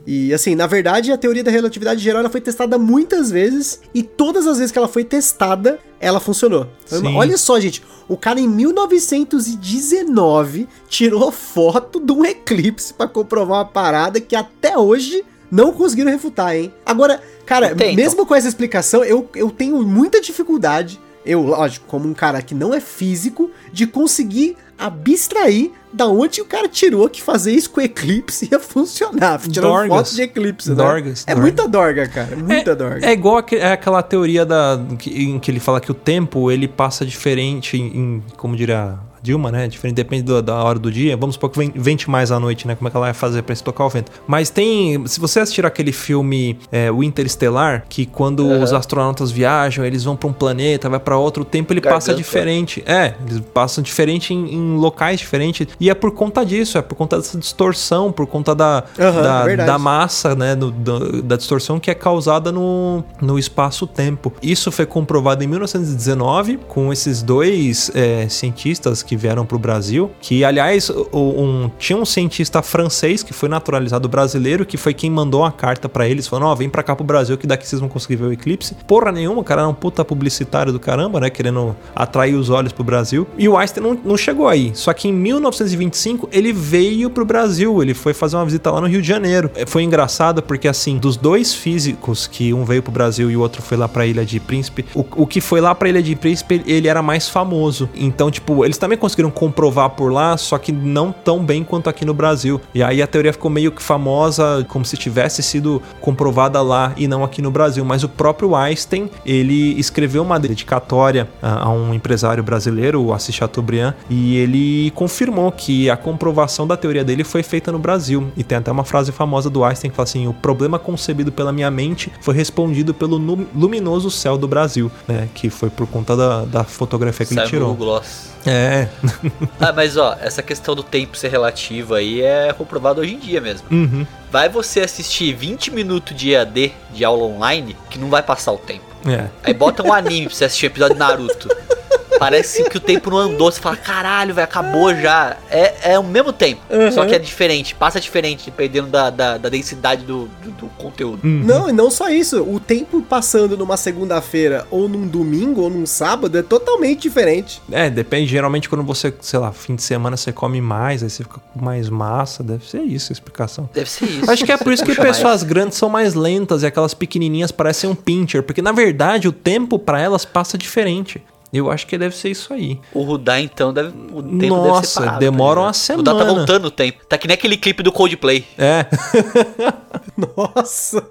E assim, na verdade, a teoria da relatividade geral ela foi testada muitas vezes e todas as vezes que ela foi testada, ela funcionou. Sim. Olha só, gente, o cara em 1919 tirou foto de um eclipse pra comprovar uma parada que até hoje não conseguiram refutar, hein? Agora, cara, Tentam. mesmo com essa explicação, eu, eu tenho muita dificuldade, eu, lógico, como um cara que não é físico, de conseguir abstrair da onde o cara tirou que fazer isso com eclipse ia funcionar. Tirando Dorgas. fotos de eclipse, né? Dorgas, é dorgas. muita dorga, cara. Muita é, dorga. É igual aque- é aquela teoria da, que- em que ele fala que o tempo ele passa diferente em, em- como diria a Dilma, né? Diferente, depende do- da hora do dia. Vamos supor que ven- vente mais à noite, né? Como é que ela vai fazer pra estocar o vento? Mas tem. Se você assistir aquele filme é, O Interestelar, que quando os astronautas viajam, eles vão pra um planeta, vai pra outro, o tempo ele passa Gargantua. diferente. É, eles passam diferente em, em locais diferentes. E é por conta disso, é por conta dessa distorção, por conta da, Aham, da, verdade. da massa, né? do- do- da distorção que é causada no, no espaço-tempo. Isso foi comprovado em 1919 com esses dois é, cientistas que vieram para o Brasil. Que, aliás, um- tinha um cientista francês que foi naturalizado brasileiro, que foi quem mandou uma carta para eles, falando: Ó, vem pra cá pro Brasil que daqui vocês vão conseguir ver o eclipse. Porra nenhuma, o cara era um puta publicitário do caramba, né? Querendo atrair os olhos pro Brasil. E o Einstein não, não chegou aí. Só que em 1925 ele veio pro Brasil. Ele foi fazer uma visita lá no Rio de Janeiro. É, Foi engraçado porque, assim, dos dois físicos, que um veio pro Brasil e o outro foi lá pra Ilha de Príncipe, o, o que foi lá pra Ilha de Príncipe, ele era mais famoso. Então, tipo, eles também conseguiram comprovar por lá, só que não tão bem quanto aqui no Brasil. E aí a teoria ficou meio que famosa, como se tivesse sido comprovada lá e não aqui no Brasil. Mas o próprio Einstein, ele escreveu uma dedicatória a, a um empresário brasileiro, o Assis Chateaubriand, e ele confirmou que a comprovação da teoria dele foi feita no Brasil. E tem até uma frase famosa do Einstein que fala assim: o problema concebido pela minha mente foi respondido pelo luminoso céu do Brasil, né? Que foi por conta da, da fotografia que ele tirou. Gloss. É. <laughs> Ah, mas ó, essa questão do tempo ser relativo aí é comprovado hoje em dia mesmo. Uhum. Vai você assistir 20 minutos de EAD de aula online que não vai passar o tempo. É. Aí bota um anime pra você assistir um episódio de Naruto. Parece que o tempo não andou. Você fala, caralho, velho, acabou já. É, é o mesmo tempo. Só que é diferente, passa diferente, dependendo da, da, da densidade do, do, do conteúdo. Não, e não só isso. O tempo passando numa segunda-feira, ou num domingo, ou num sábado, é totalmente diferente. É, depende. Geralmente, quando você, sei lá, fim de semana você come mais, aí você fica com mais massa. Deve ser isso a explicação. Deve ser isso. Acho que é por isso que pessoas grandes são mais lentas e aquelas pequenininhas parecem um pincher, porque na verdade o tempo pra elas passa diferente. Eu acho que deve ser isso aí. O Rudá, então, deve, o tempo deve Nossa, ser parado. demora uma ligado? O Rudá tá semana. voltando o tempo. Tá que nem aquele clipe do Coldplay. É. <laughs> Nossa.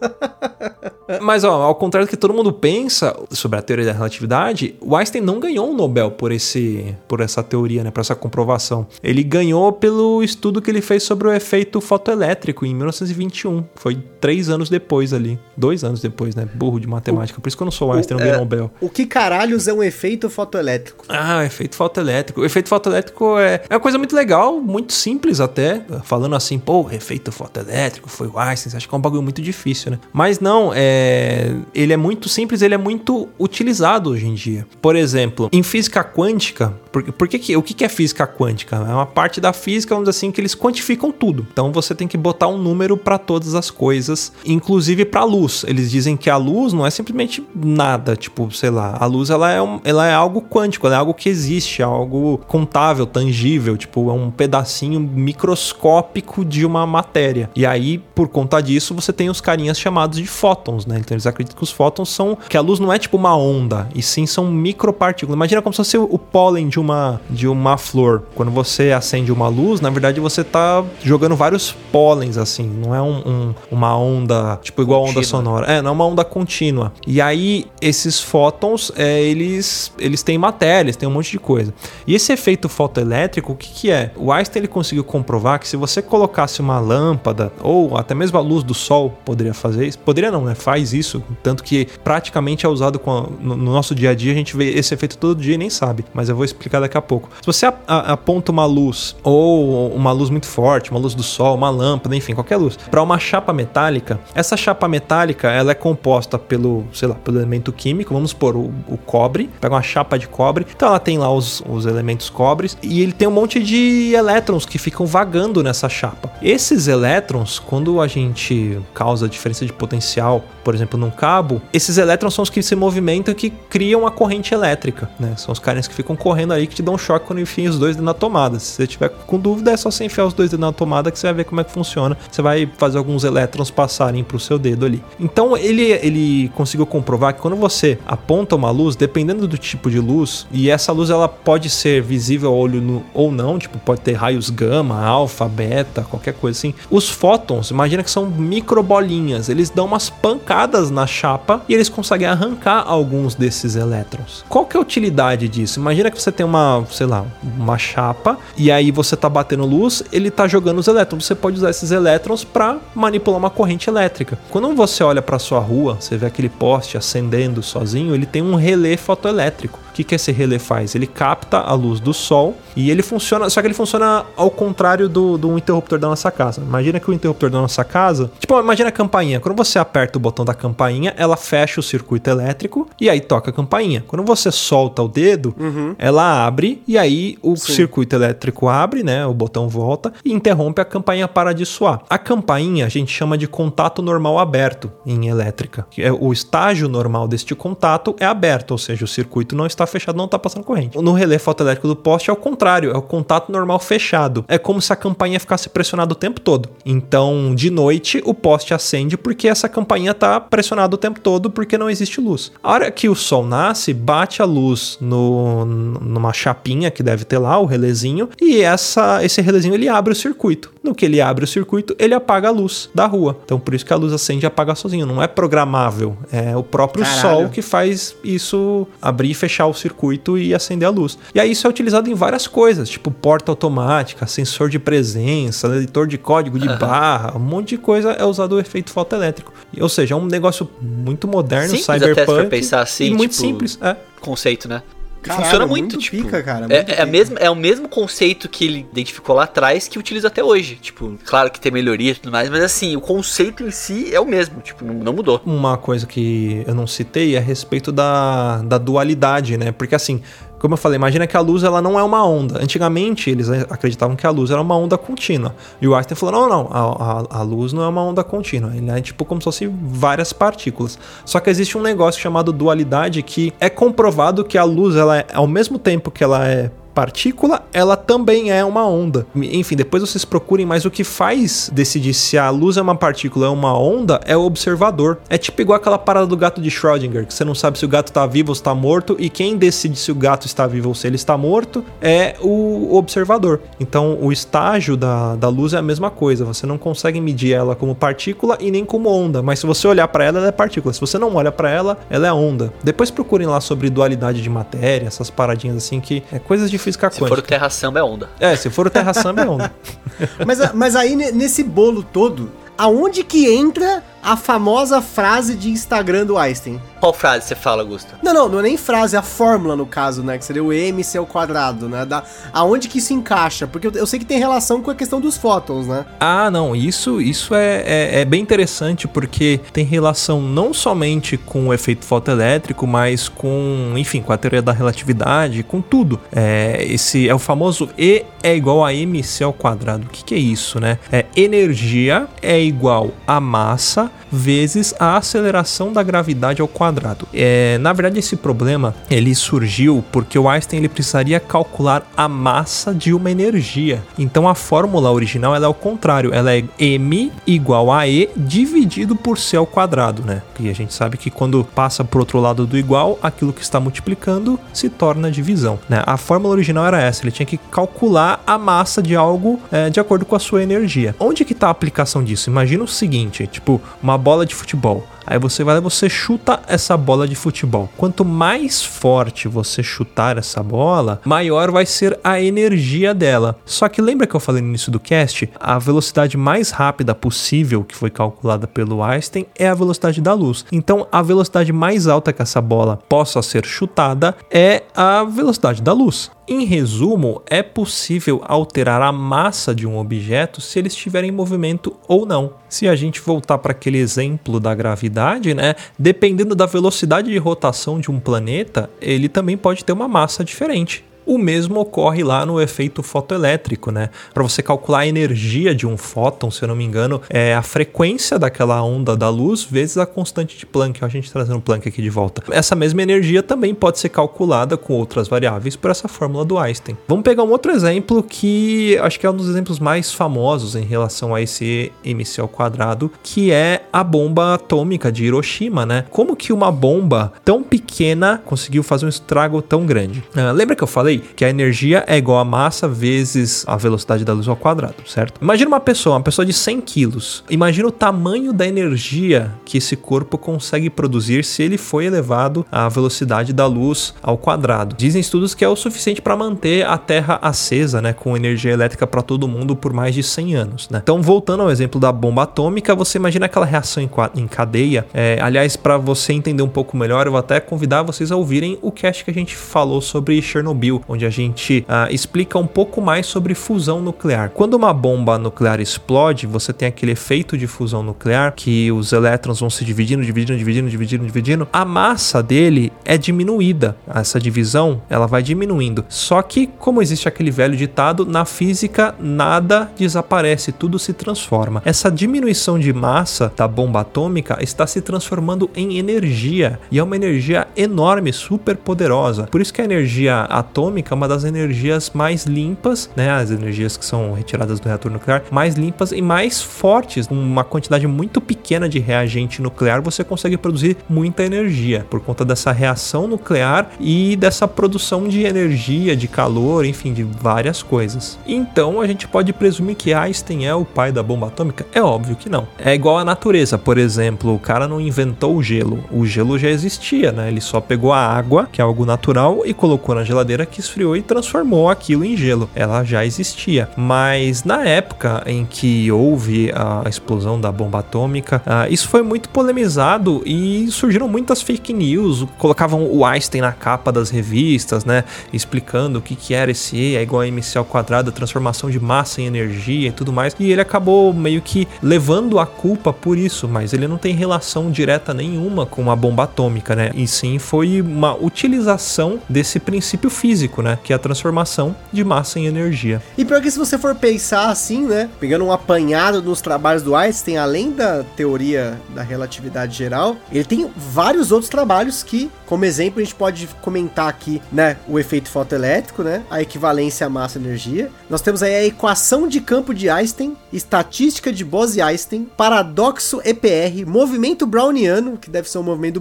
Mas, ó, ao contrário do que todo mundo pensa sobre a teoria da relatividade, o Einstein não ganhou um Nobel por, esse, por essa teoria, né? Por essa comprovação. Ele ganhou pelo estudo que ele fez sobre o efeito fotoelétrico em 1921. Foi três anos depois ali. Dois anos depois, né? Burro de matemática. Por isso que eu não sou Einstein, não ganhei Nobel. O que caralhos é um efeito fotoelétrico? Ah, efeito fotoelétrico. O efeito fotoelétrico é, é uma coisa muito legal, muito simples até. Falando assim, pô, efeito fotoelétrico foi o Einstein. Acha que é um bagulho muito difícil, né? Mas não, é, ele é muito simples, ele é muito utilizado hoje em dia. Por exemplo, em física quântica, por, por que o que é física quântica? É uma parte da física, vamos dizer assim, que eles quantificam tudo. Então você tem que botar um número para todas as coisas, inclusive para a luz. Eles dizem que a luz não é simplesmente nada, tipo, sei lá, a luz ela é, um- ela é algo quântico, ela é algo que existe, é algo contável, tangível, tipo, é um pedacinho microscópico de uma matéria. E aí, por conta disso, você tem os carinhas chamados de fótons, né? Então eles acreditam que os fótons são que a luz não é tipo uma onda, e sim são micropartículas. Imagina como se fosse o pólen de uma de uma flor. Quando você acende uma luz, na verdade você tá jogando vários pólens assim, não é um- um- uma onda tipo igual a onda Contínua. sonora. É, não é uma onda contínua. E aí esses fótons, é, eles eles têm matéria, eles têm um monte de coisa. E esse efeito fotoelétrico, o que que é? O Einstein ele conseguiu comprovar que se você colocasse uma lâmpada ou até mesmo a luz do sol poderia fazer isso. Poderia não, né? Faz isso, tanto que praticamente é usado a- no, no nosso dia a dia, a gente vê esse efeito todo dia e nem sabe, mas eu vou explicar daqui a pouco. Se você aponta uma luz ou uma luz muito forte, uma luz do sol, uma lâmpada, enfim, qualquer luz, para uma chapa metálica, essa chapa metálica, ela é composta pelo, sei lá, pelo elemento químico, vamos supor o, o cobre, pega uma chapa de cobre, então ela tem lá os, os elementos cobres e ele tem um monte de elétrons que ficam vagando nessa chapa. Esses elétrons, quando a gente causa diferença de potencial, por exemplo, num cabo, esses elétrons são os que se movimentam e que criam a corrente elétrica, né? São os caras que ficam correndo aí que te dão um choque quando enfia os dois na tomada. Se você tiver com dúvida, é só você enfiar os dois na tomada que você vai ver como é que funciona. Você vai fazer alguns elétrons passarem pro seu dedo ali. Então ele, ele conseguiu comprovar que quando você aponta uma luz, dependendo do tipo de luz, e essa luz ela pode ser visível ao olho nu ou não, tipo, pode ter raios gama, alfa, beta, qualquer coisa assim. Os fótons, imagina que são microbolinhas, eles dão umas pancadas colocadas na chapa e eles conseguem arrancar alguns desses elétrons. Qual que é a utilidade disso? Imagina que você tem uma, sei lá, uma chapa e aí você tá batendo luz, ele tá jogando os elétrons. Você pode usar esses elétrons para manipular uma corrente elétrica. Quando você olha para sua rua, você vê aquele poste acendendo sozinho, ele tem um relé fotoelétrico. O que, que esse relé faz? Ele capta a luz do sol e ele funciona, só que ele funciona ao contrário do, do interruptor da nossa casa. Imagina que o interruptor da nossa casa, tipo, imagina a campainha. Quando você aperta o botão da campainha, ela fecha o circuito elétrico e aí toca a campainha. Quando você solta o dedo, ela abre e aí o circuito elétrico abre, né? O botão volta e interrompe a campainha para de soar. A campainha a gente chama de contato normal aberto em elétrica. É o estágio normal deste contato é aberto, ou seja, o circuito não está fechado, não está passando corrente. No relé fotoelétrico do poste é o contrário, é o contato normal fechado. É como se a campainha ficasse pressionada o tempo todo. Então, de noite, o poste acende porque essa campainha está pressionada o tempo todo porque não existe luz. A hora que o sol nasce, bate a luz no, numa chapinha que deve ter lá, o relézinho, e essa, esse relézinho ele abre o circuito. No que ele abre o circuito, ele apaga a luz da rua. Então, por isso que a luz acende e apaga sozinho. Não é programável, é o próprio Caralho. sol que faz isso abrir e fechar o circuito e acender a luz. E aí isso é utilizado em várias coisas, tipo porta automática, sensor de presença, leitor de código de barra, um monte de coisa é usado o efeito fotoelétrico. Ou seja, é um negócio muito moderno, Simples até se cyberpunk for pensar assim, e muito tipo, simples. É. Conceito, né? Caralho, funciona muito, muito tipo. pica, cara, é, muito é, pica. mesma, é o mesmo conceito que ele identificou lá atrás que utiliza até hoje. Tipo, claro que tem melhoria e tudo mais, mas assim, o conceito em si é o mesmo, tipo, não, não mudou. Uma coisa que eu não citei é a respeito da, da dualidade, né? Porque assim, como eu falei, imagina que a luz ela não é uma onda. Antigamente eles acreditavam que a luz era uma onda contínua. E o Einstein falou: não, não, a, a, a luz não é uma onda contínua. Ele é tipo como se fosse várias partículas. Só que existe um negócio chamado dualidade que é comprovado que a luz, ela é, ao mesmo tempo que ela é partícula, ela também é uma onda. Enfim, depois vocês procurem, mas o que faz decidir se a luz é uma partícula ou uma onda é o observador. É tipo igual aquela parada do gato de Schrödinger, que você não sabe se o gato tá vivo ou está morto, e quem decide se o gato está vivo ou se ele está morto é o observador. Então, o estágio da, da luz é a mesma coisa. Você não consegue medir ela como partícula e nem como onda, mas se você olhar para ela, ela é partícula. Se você não olha para ela, ela é onda. Depois procurem lá sobre dualidade de matéria, essas paradinhas assim que é coisas de física Se for o quântica. Terra Samba é onda. É, se for o Terra Samba é onda. <laughs> Mas, mas aí, ne- nesse bolo todo, aonde que entra a famosa frase de Instagram do Einstein? Qual frase você fala, Augusto? Não, não, não é nem frase, é a fórmula no caso, né? Que seria o MC ao quadrado, né? Da, aonde que isso encaixa? Porque eu, eu sei que tem relação com a questão dos fótons, né? Ah, não, isso, isso é, é, é bem interessante porque tem relação não somente com o efeito fotoelétrico, mas com, enfim, com a teoria da relatividade, com tudo. É, esse é o famoso E é igual a mc ao quadrado. O que, que é isso, né? É energia é igual a massa vezes a aceleração da gravidade ao quadrado. É, na verdade, esse problema ele surgiu porque o Einstein ele precisaria calcular a massa de uma energia. Então a fórmula original ela é o contrário, ela é m igual a e dividido por c ao quadrado, né? E a gente sabe que quando passa por outro lado do igual, aquilo que está multiplicando se torna divisão. Né? A fórmula original era essa, ele tinha que calcular a massa de algo é, de acordo com a sua energia. Onde que está a aplicação disso? Imagina o seguinte, tipo uma bola de futebol. Aí você vai lá você chuta essa bola de futebol. Quanto mais forte você chutar essa bola, maior vai ser a energia dela. Só que lembra que eu falei no início do cast? A velocidade mais rápida possível que foi calculada pelo Einstein é a velocidade da luz. Então, a velocidade mais alta que essa bola possa ser chutada é a velocidade da luz. Em resumo, é possível alterar a massa de um objeto se ele estiver em movimento ou não. Se a gente voltar para aquele exemplo da gravidade, né, dependendo da velocidade de rotação de um planeta, ele também pode ter uma massa diferente. O mesmo ocorre lá no efeito fotoelétrico, né? Para você calcular a energia de um fóton, se eu não me engano, é a frequência daquela onda da luz vezes a constante de Planck. Ó, A gente trazendo Planck aqui de volta. Essa mesma energia também pode ser calculada com outras variáveis por essa fórmula do Einstein. Vamos pegar um outro exemplo que acho que é um dos exemplos mais famosos em relação a esse MC ao quadrado, que é a bomba atômica de Hiroshima, né? Como que uma bomba tão pequena conseguiu fazer um estrago tão grande? Ah, lembra que eu falei falei, que a energia é igual a massa vezes a velocidade da luz ao quadrado, certo? Imagina uma pessoa, uma pessoa de 100 quilos. Imagina o tamanho da energia que esse corpo consegue produzir se ele foi elevado à velocidade da luz ao quadrado. Dizem estudos que é o suficiente para manter a Terra acesa, né, com energia elétrica para todo mundo por mais de 100 anos, né? Então, voltando ao exemplo da bomba atômica, você imagina aquela reação em, cadeia. É, aliás, para você entender um pouco melhor, eu vou até convidar vocês a ouvirem o cast que a gente falou sobre Chernobyl, onde a gente uh, explica um pouco mais sobre fusão nuclear. Quando uma bomba nuclear explode, você tem aquele efeito de fusão nuclear que os elétrons vão se dividindo, dividindo, dividindo, dividindo, dividindo. A massa dele é diminuída. Essa divisão, ela vai diminuindo. Só que, como existe aquele velho ditado, na física nada desaparece, tudo se transforma. Essa diminuição de massa da bomba atômica está se transformando em energia e é uma energia enorme, super poderosa. Por isso que a energia atômica é uma das energias mais limpas, né? As energias que são retiradas do reator nuclear, mais limpas e mais fortes. Uma quantidade muito pequena de reagente nuclear você consegue produzir muita energia por conta dessa reação nuclear e dessa produção de energia, de calor, enfim, de várias coisas. Então a gente pode presumir que Einstein é o pai da bomba atômica? É óbvio que não. É igual à natureza, por exemplo, o cara não inventou o gelo. O gelo já existia, né? Ele só pegou a água, que é algo natural, e colocou na geladeira que esfriou e transformou aquilo em gelo. Ela já existia. Mas na época em que houve a explosão da bomba atômica, uh, isso foi muito polemizado e surgiram muitas fake news. Colocavam o Einstein na capa das revistas, né? Explicando o que, que era esse E, é igual a MC ao quadrado, transformação de massa em energia e tudo mais. E ele acabou meio que levando a culpa por isso, mas ele não tem relação direta nenhuma com a bomba atômica, né? E sim foi uma utilização desse princípio físico, né? Que é a transformação de massa em energia. E pior que se você for pensar assim, né? Pegando um apanhado nos trabalhos do Einstein, além da teoria da relatividade geral, ele tem vários outros trabalhos que, como exemplo, a gente pode comentar aqui, né? O efeito fotoelétrico, né? A equivalência massa-energia. Nós temos aí a equação de campo de Einstein, estatística de Bose-Einstein, paradoxo EPR, movimento browniano, que deve ser um movimento do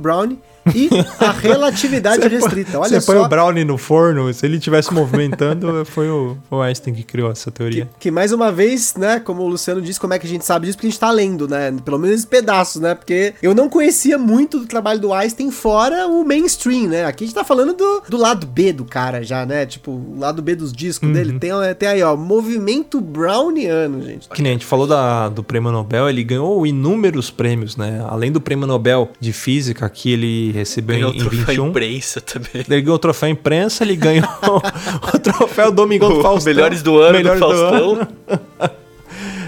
e a relatividade restrita. Olha Você só. põe o Brownie no forno, se ele estivesse movimentando, <laughs> foi o, o Einstein que criou essa teoria. Que, que, mais uma vez, né, como o Luciano disse, como é que a gente sabe disso? Porque a gente tá lendo, né? Pelo menos pedaços, né? Porque eu não conhecia muito do trabalho do Einstein fora o mainstream, né? Aqui a gente tá falando do, do lado B do cara já, né? Tipo, o lado B dos discos Uhum. dele. Tem, tem aí, ó, movimento browniano, gente. Que nem a gente falou da, do prêmio Nobel, ele ganhou inúmeros prêmios, né? Além do prêmio Nobel de Física, que ele recebeu Ganhou em, em troféu 21. imprensa também. Ele ganhou o troféu imprensa, ele ganhou <laughs> o troféu Domingão do O Faustão. Melhores do ano Melhores do Faustão. ano.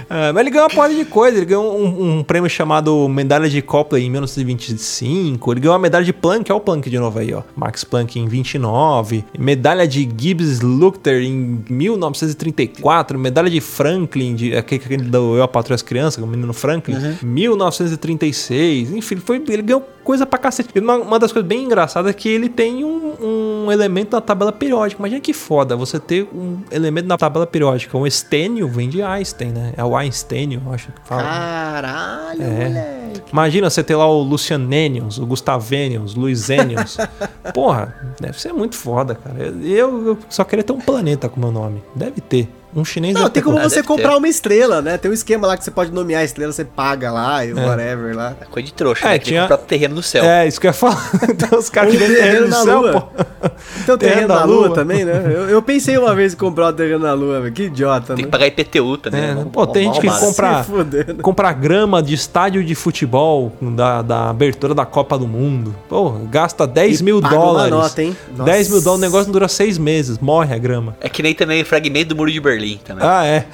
É, mas ele ganhou uma porra de coisa. Ele ganhou um, um prêmio chamado Medalha de Copley em 1925. Ele ganhou a medalha de Planck, é o Planck de novo aí, ó. Max Planck em 29. Medalha de Gibbs Luther em 1934. Medalha de Franklin, de, aquele, aquele do Eu, a Patrulha as Crianças, o menino Franklin, 1936. Enfim, foi, ele ganhou coisa pra cacete. E uma, uma das coisas bem engraçadas é que ele tem um, um elemento na tabela periódica. Imagina que foda você ter um elemento na tabela periódica. Um estênio vem de Einstein, né? É o Einstênio, eu acho que fala. Caralho, É. moleque. Imagina você ter lá o Lucianenius, o Gustavenius, Luisenius. <laughs> Porra, deve ser muito foda, cara. Eu, eu só queria ter um planeta com meu nome. Deve ter. Um chinês Não, tem como você comprar ter. uma estrela, né? Tem um esquema lá que você pode nomear a estrela, você paga lá e whatever lá. É coisa de trouxa, É, né? Que tinha- comprar terreno no céu. É, isso que eu ia falar. <laughs> Tem os caras Um que vendem terreno terreno no na céu, Lua. pô. Então <laughs> tem terreno Terreno da na Lua, Lua. também, né? Eu, eu pensei uma vez em comprar o terreno na Lua, velho. Que idiota, Tem né? que pagar IPTU também. É, né? Pô, tem gente que compra- <laughs> comprar grama de estádio de futebol da, da abertura da Copa do Mundo. Pô, gasta 10 E mil paga uma dólares. nota, hein? 10 mil dólares, o negócio não dura seis meses, morre a grama. É que nem também o fragmento do Muro de Berlim também. Ah, é.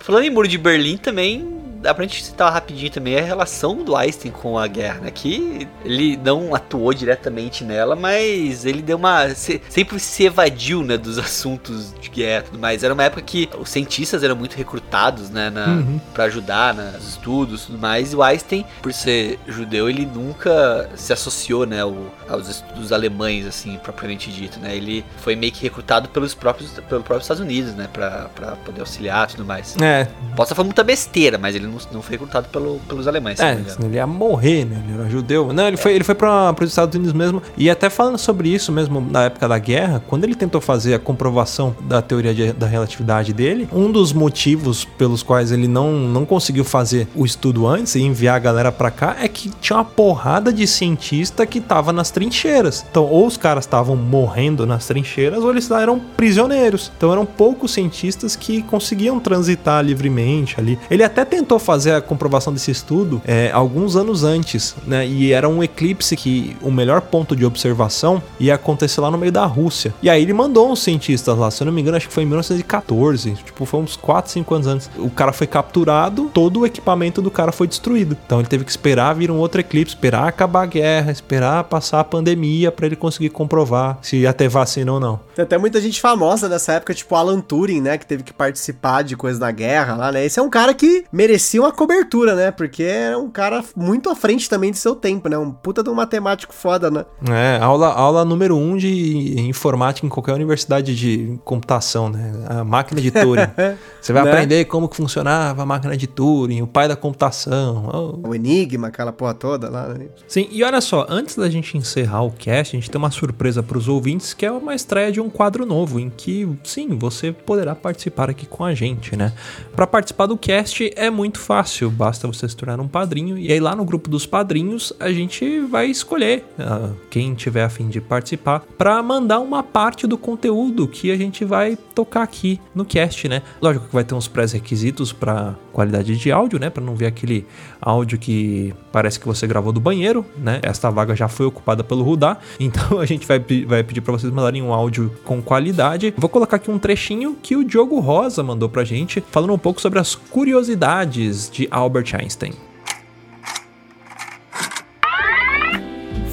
Falando em Muro de Berlim também, dá pra gente citar rapidinho também a relação do Einstein com a guerra, né? Que ele não atuou diretamente nela, mas ele deu uma. se- sempre se evadiu, né, dos assuntos de guerra e tudo mais. Era uma época que os cientistas eram muito recrutados, né, na, Uhum. pra ajudar nos estudos e tudo mais. E o Einstein, por ser judeu, ele nunca se associou, né, ao- aos estudos alemães, assim, propriamente dito, né? Ele foi meio que recrutado pelos próprios, pelo próprio Estados Unidos, né, pra, pra poder auxiliar e tudo mais. É, Posso estar falando muita besteira, mas ele não, não foi recrutado pelo, pelos alemães. não É, ele ia morrer, né? Ele era judeu. Não, ele foi, ele foi para os Estados Unidos mesmo. E até falando sobre isso mesmo na época da guerra, quando ele tentou fazer a comprovação da teoria de- da relatividade dele, um dos motivos pelos quais ele não, não conseguiu fazer o estudo antes e enviar a galera pra cá é que tinha uma porrada de cientista que tava nas trincheiras. Então, ou os caras estavam morrendo nas trincheiras, ou eles eram prisioneiros. Então, eram poucos cientistas que conseguiam transitar livremente ali. Ele até tentou fazer a comprovação desse estudo é, alguns anos antes, né? E era um eclipse que o melhor ponto de observação ia acontecer lá no meio da Rússia. E aí ele mandou uns cientistas lá, se eu não me engano, acho que foi em 1914, tipo, foi uns 4, 5 anos antes. O cara foi capturado, todo o equipamento do cara foi destruído. Então ele teve que esperar vir um outro eclipse, esperar acabar a guerra, esperar passar a pandemia pra ele conseguir comprovar se ia ter vacina ou não. Tem até muita gente famosa nessa época, tipo Alan Turing, né? Que teve que participar de coisas da guerra lá, né? Esse é um cara que merecia uma cobertura, né? Porque é um cara muito à frente também de seu tempo, né? Um puta de um matemático foda, né? É, aula, aula número um de informática em qualquer universidade de computação, né? A máquina de Turing. <laughs> Você vai Né? aprender como que funcionava a máquina de Turing, o pai da computação. Oh. O Enigma, aquela porra toda lá, né? Sim, e olha só, antes da gente encerrar o cast, a gente tem uma surpresa para os ouvintes, que é uma estreia de um quadro novo, em que, sim, você poderá participar aqui com a gente, né? Para participar do cast é muito fácil, basta você se tornar um padrinho, e aí lá no grupo dos padrinhos a gente vai escolher ah, quem tiver a fim de participar para mandar uma parte do conteúdo que a gente vai tocar aqui no cast, né? Lógico que vai ter uns pré-requisitos para qualidade de áudio, né? Para não ver aquele áudio que parece que você gravou do banheiro, né? Esta vaga já foi ocupada pelo Rudá, <laughs> então a gente vai, vai pedir para vocês mandarem um áudio com qualidade. Vou colocar aqui um trechinho que o Diogo Rosa mandou pra gente, falando um pouco sobre as curiosidades de Albert Einstein.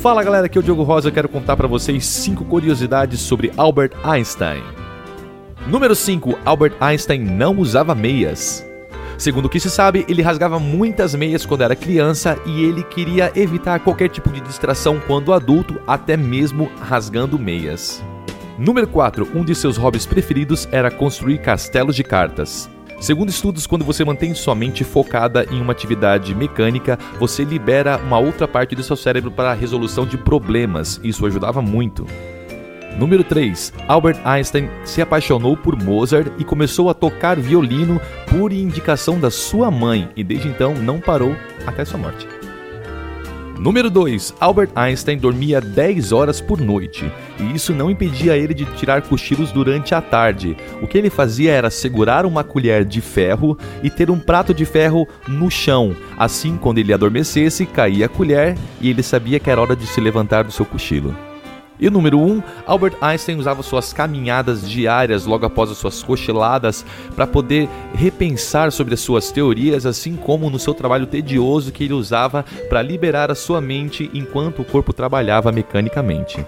Fala galera, aqui é o Diogo Rosa. Eu quero contar pra vocês 5 curiosidades sobre Albert Einstein. Número 5. Albert Einstein não usava meias. Segundo o que se sabe, ele rasgava muitas meias quando era criança e ele queria evitar qualquer tipo de distração quando adulto, até mesmo rasgando meias. Número 4. Um de seus hobbies preferidos era construir castelos de cartas. Segundo estudos, quando você mantém sua mente focada em uma atividade mecânica, você libera uma outra parte do seu cérebro para a resolução de problemas. Isso ajudava muito. Número 3. Albert Einstein se apaixonou por Mozart e começou a tocar violino por indicação da sua mãe e desde então não parou até sua morte. Número 2. Albert Einstein dormia 10 horas por noite, e isso não impedia ele de tirar cochilos durante a tarde. O que ele fazia era segurar uma colher de ferro e ter um prato de ferro no chão. Assim, quando ele adormecesse, caía a colher e ele sabia que era hora de se levantar do seu cochilo. E o número 1, um, Albert Einstein usava suas caminhadas diárias logo após as suas cochiladas para poder repensar sobre as suas teorias, assim como no seu trabalho tedioso que ele usava para liberar a sua mente enquanto o corpo trabalhava mecanicamente.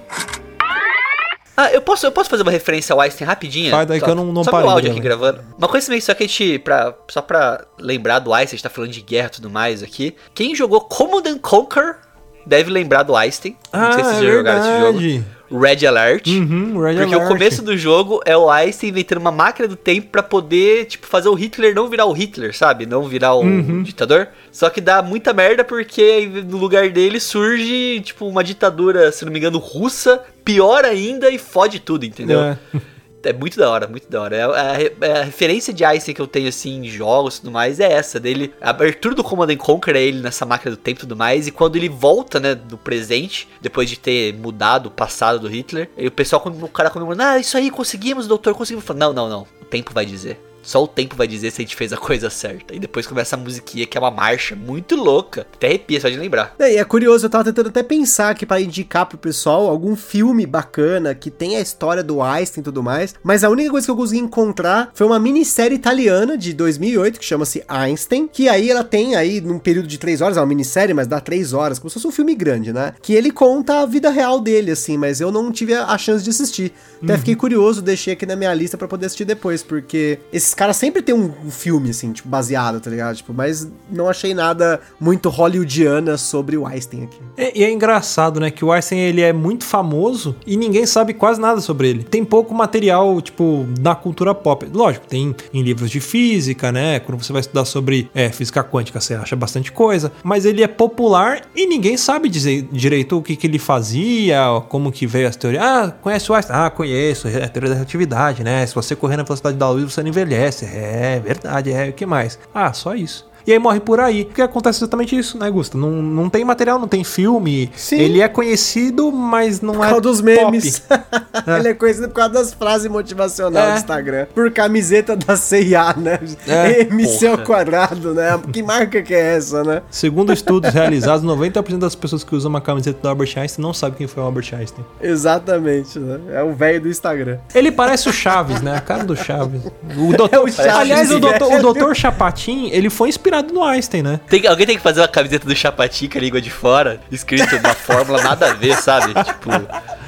Ah, eu posso, eu posso fazer uma referência ao Einstein rapidinha? Faz daí Só- que eu não- não Só parei meu áudio aqui gravando. Uma coisa também, só que a gente, pra, só pra lembrar do Einstein, a gente tá falando de guerra e tudo mais aqui. Quem jogou Command and Conquer deve lembrar do Einstein. não sei se vocês já jogaram esse jogo. Red Alert. Uhum, Red Porque Alert. o começo do jogo é o Einstein inventando uma máquina do tempo pra poder, tipo, fazer o Hitler não virar o Hitler, sabe? Não virar o Uhum. ditador. Só que dá muita merda porque no lugar dele surge, tipo, uma ditadura, se não me engano, russa, pior ainda e fode tudo, entendeu? É. <laughs> É muito da hora, muito da hora. É a, é a referência de Einstein que eu tenho, assim, em jogos e tudo mais é essa, dele. A abertura do Command and Conquer é ele nessa máquina do tempo e tudo mais, e quando ele volta, né, do presente, depois de ter mudado o passado do Hitler, e o pessoal, o cara comemorando, ah, isso aí, conseguimos, doutor, conseguimos. Fala, não, não, não, o tempo vai dizer. Só o tempo vai dizer se a gente fez a coisa certa. E depois começa a musiquinha, que é uma marcha muito louca. Até arrepia só de lembrar. É, e é curioso, eu tava tentando até pensar aqui pra indicar pro pessoal algum filme bacana que tem a história do Einstein e tudo mais, mas a única coisa que eu consegui encontrar foi uma minissérie italiana de 2008 que chama-se Einstein, que aí ela tem aí num período de três horas, é uma minissérie, mas dá três horas, como se fosse um filme grande, né? Que ele conta a vida real dele, assim, mas eu não tive a chance de assistir. Até fiquei curioso, deixei aqui na minha lista pra poder assistir depois, porque esses caras sempre tem um, filme, assim, tipo, baseado, tá ligado? Tipo, mas não achei nada muito hollywoodiana sobre o Einstein aqui. E, e é engraçado, né, que o Einstein ele é muito famoso e ninguém sabe quase nada sobre ele. Tem pouco material, tipo, na cultura pop. Lógico, tem em livros de física, né, quando você vai estudar sobre é, física quântica, você acha bastante coisa, mas ele é popular e ninguém sabe dizer direito o que, que ele fazia, como que veio as teorias. Ah, conhece o Einstein? Ah, conheço, é a teoria da relatividade, né, se você correr na velocidade da luz, você não envelhece. É verdade, é o que mais? Ah, só isso. E aí morre por aí. Porque acontece exatamente isso, né, Gusta? Não, não tem material, não tem filme. Sim. Ele é conhecido, mas não Por é causa dos pop. memes. <laughs> Ele é conhecido por causa das frases motivacionais É. do Instagram. Por camiseta da CIA, né? É, <laughs> MC ao quadrado, né? Que marca que é essa, né? Segundo estudos realizados, 90% das pessoas que usam uma camiseta do Albert Einstein não sabem quem foi o Albert Einstein. Exatamente, né? É o velho do Instagram. Ele parece o Chaves, né? A cara do Chaves. O doutor, <laughs> É o Chaves, aliás, o doutor, o doutor Chapatin, ele foi inspirado no Einstein, né? Tem- alguém tem que fazer uma camiseta do Chapatin com a língua de fora, escrito uma fórmula nada a ver, sabe? Tipo. <laughs>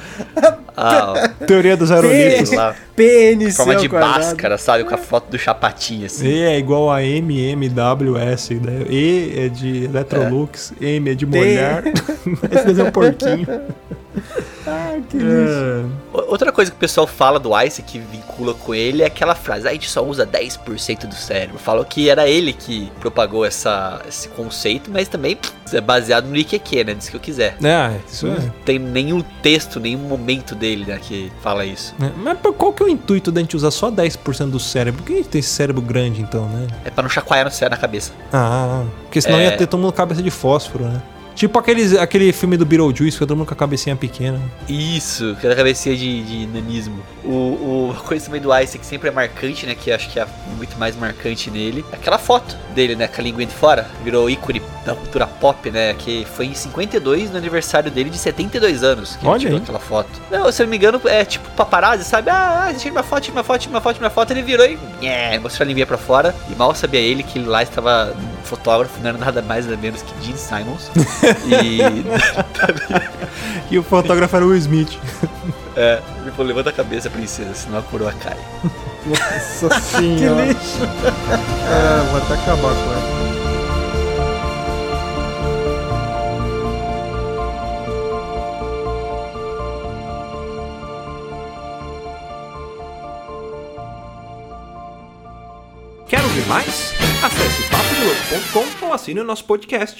Ah, Teoria dos aerolitos. lá. PNC Forma de quadrado. máscara, sabe? Com a foto do Chapatin, assim. E é igual a MMWS, né? E é de Electrolux, M é de molhar. Esse desenho é um porquinho. Ah, que É. O- Outra coisa que o pessoal fala do Ice que vincula com ele é aquela frase: "Ah, a gente só usa 10% do cérebro. Falou que era ele que propagou essa, esse conceito, mas também pff, é baseado no IQQ, né? Diz que eu quiser. É, isso é. Não tem nenhum texto, nenhum momento dele né, que fala isso. É, Mas qual que é o intuito da gente usar só 10% do cérebro? Por que a gente tem esse cérebro grande então, né? É pra não chacoalhar no céu na cabeça. Ah, porque senão É. ia ter todo mundo cabeça de fósforo, né? Tipo aqueles, aquele filme do Beetlejuice, que todo mundo com a cabecinha pequena. Isso, aquela cabecinha de, de nanismo. O, o, a coisa também do Ice que sempre é marcante, né? Que acho que é muito mais marcante nele. é Aquela foto dele, né? Com a língua de fora. Virou ícone da cultura pop, né? Que foi em 52, no aniversário dele de 72 anos. Que Olha ele tirou aí. aquela foto. Não, se eu não me engano, é tipo paparazzi, sabe? Ah, ah, tira minha foto, tira minha foto, tira minha foto, tira minha foto. Ele virou e nhé, mostrou a linguinha pra fora. E mal sabia ele que ele lá estava um fotógrafo, não era nada mais nada menos que Gene Simons. <laughs> e <laughs> E o fotógrafo era o Will Smith. É, ele falou, levanta a cabeça, princesa, senão a coroa cai. Nossa <laughs> senhora. É, vou até acabar com ela. Quer ouvir mais? Acesse papodelouco.com ou assine o nosso podcast.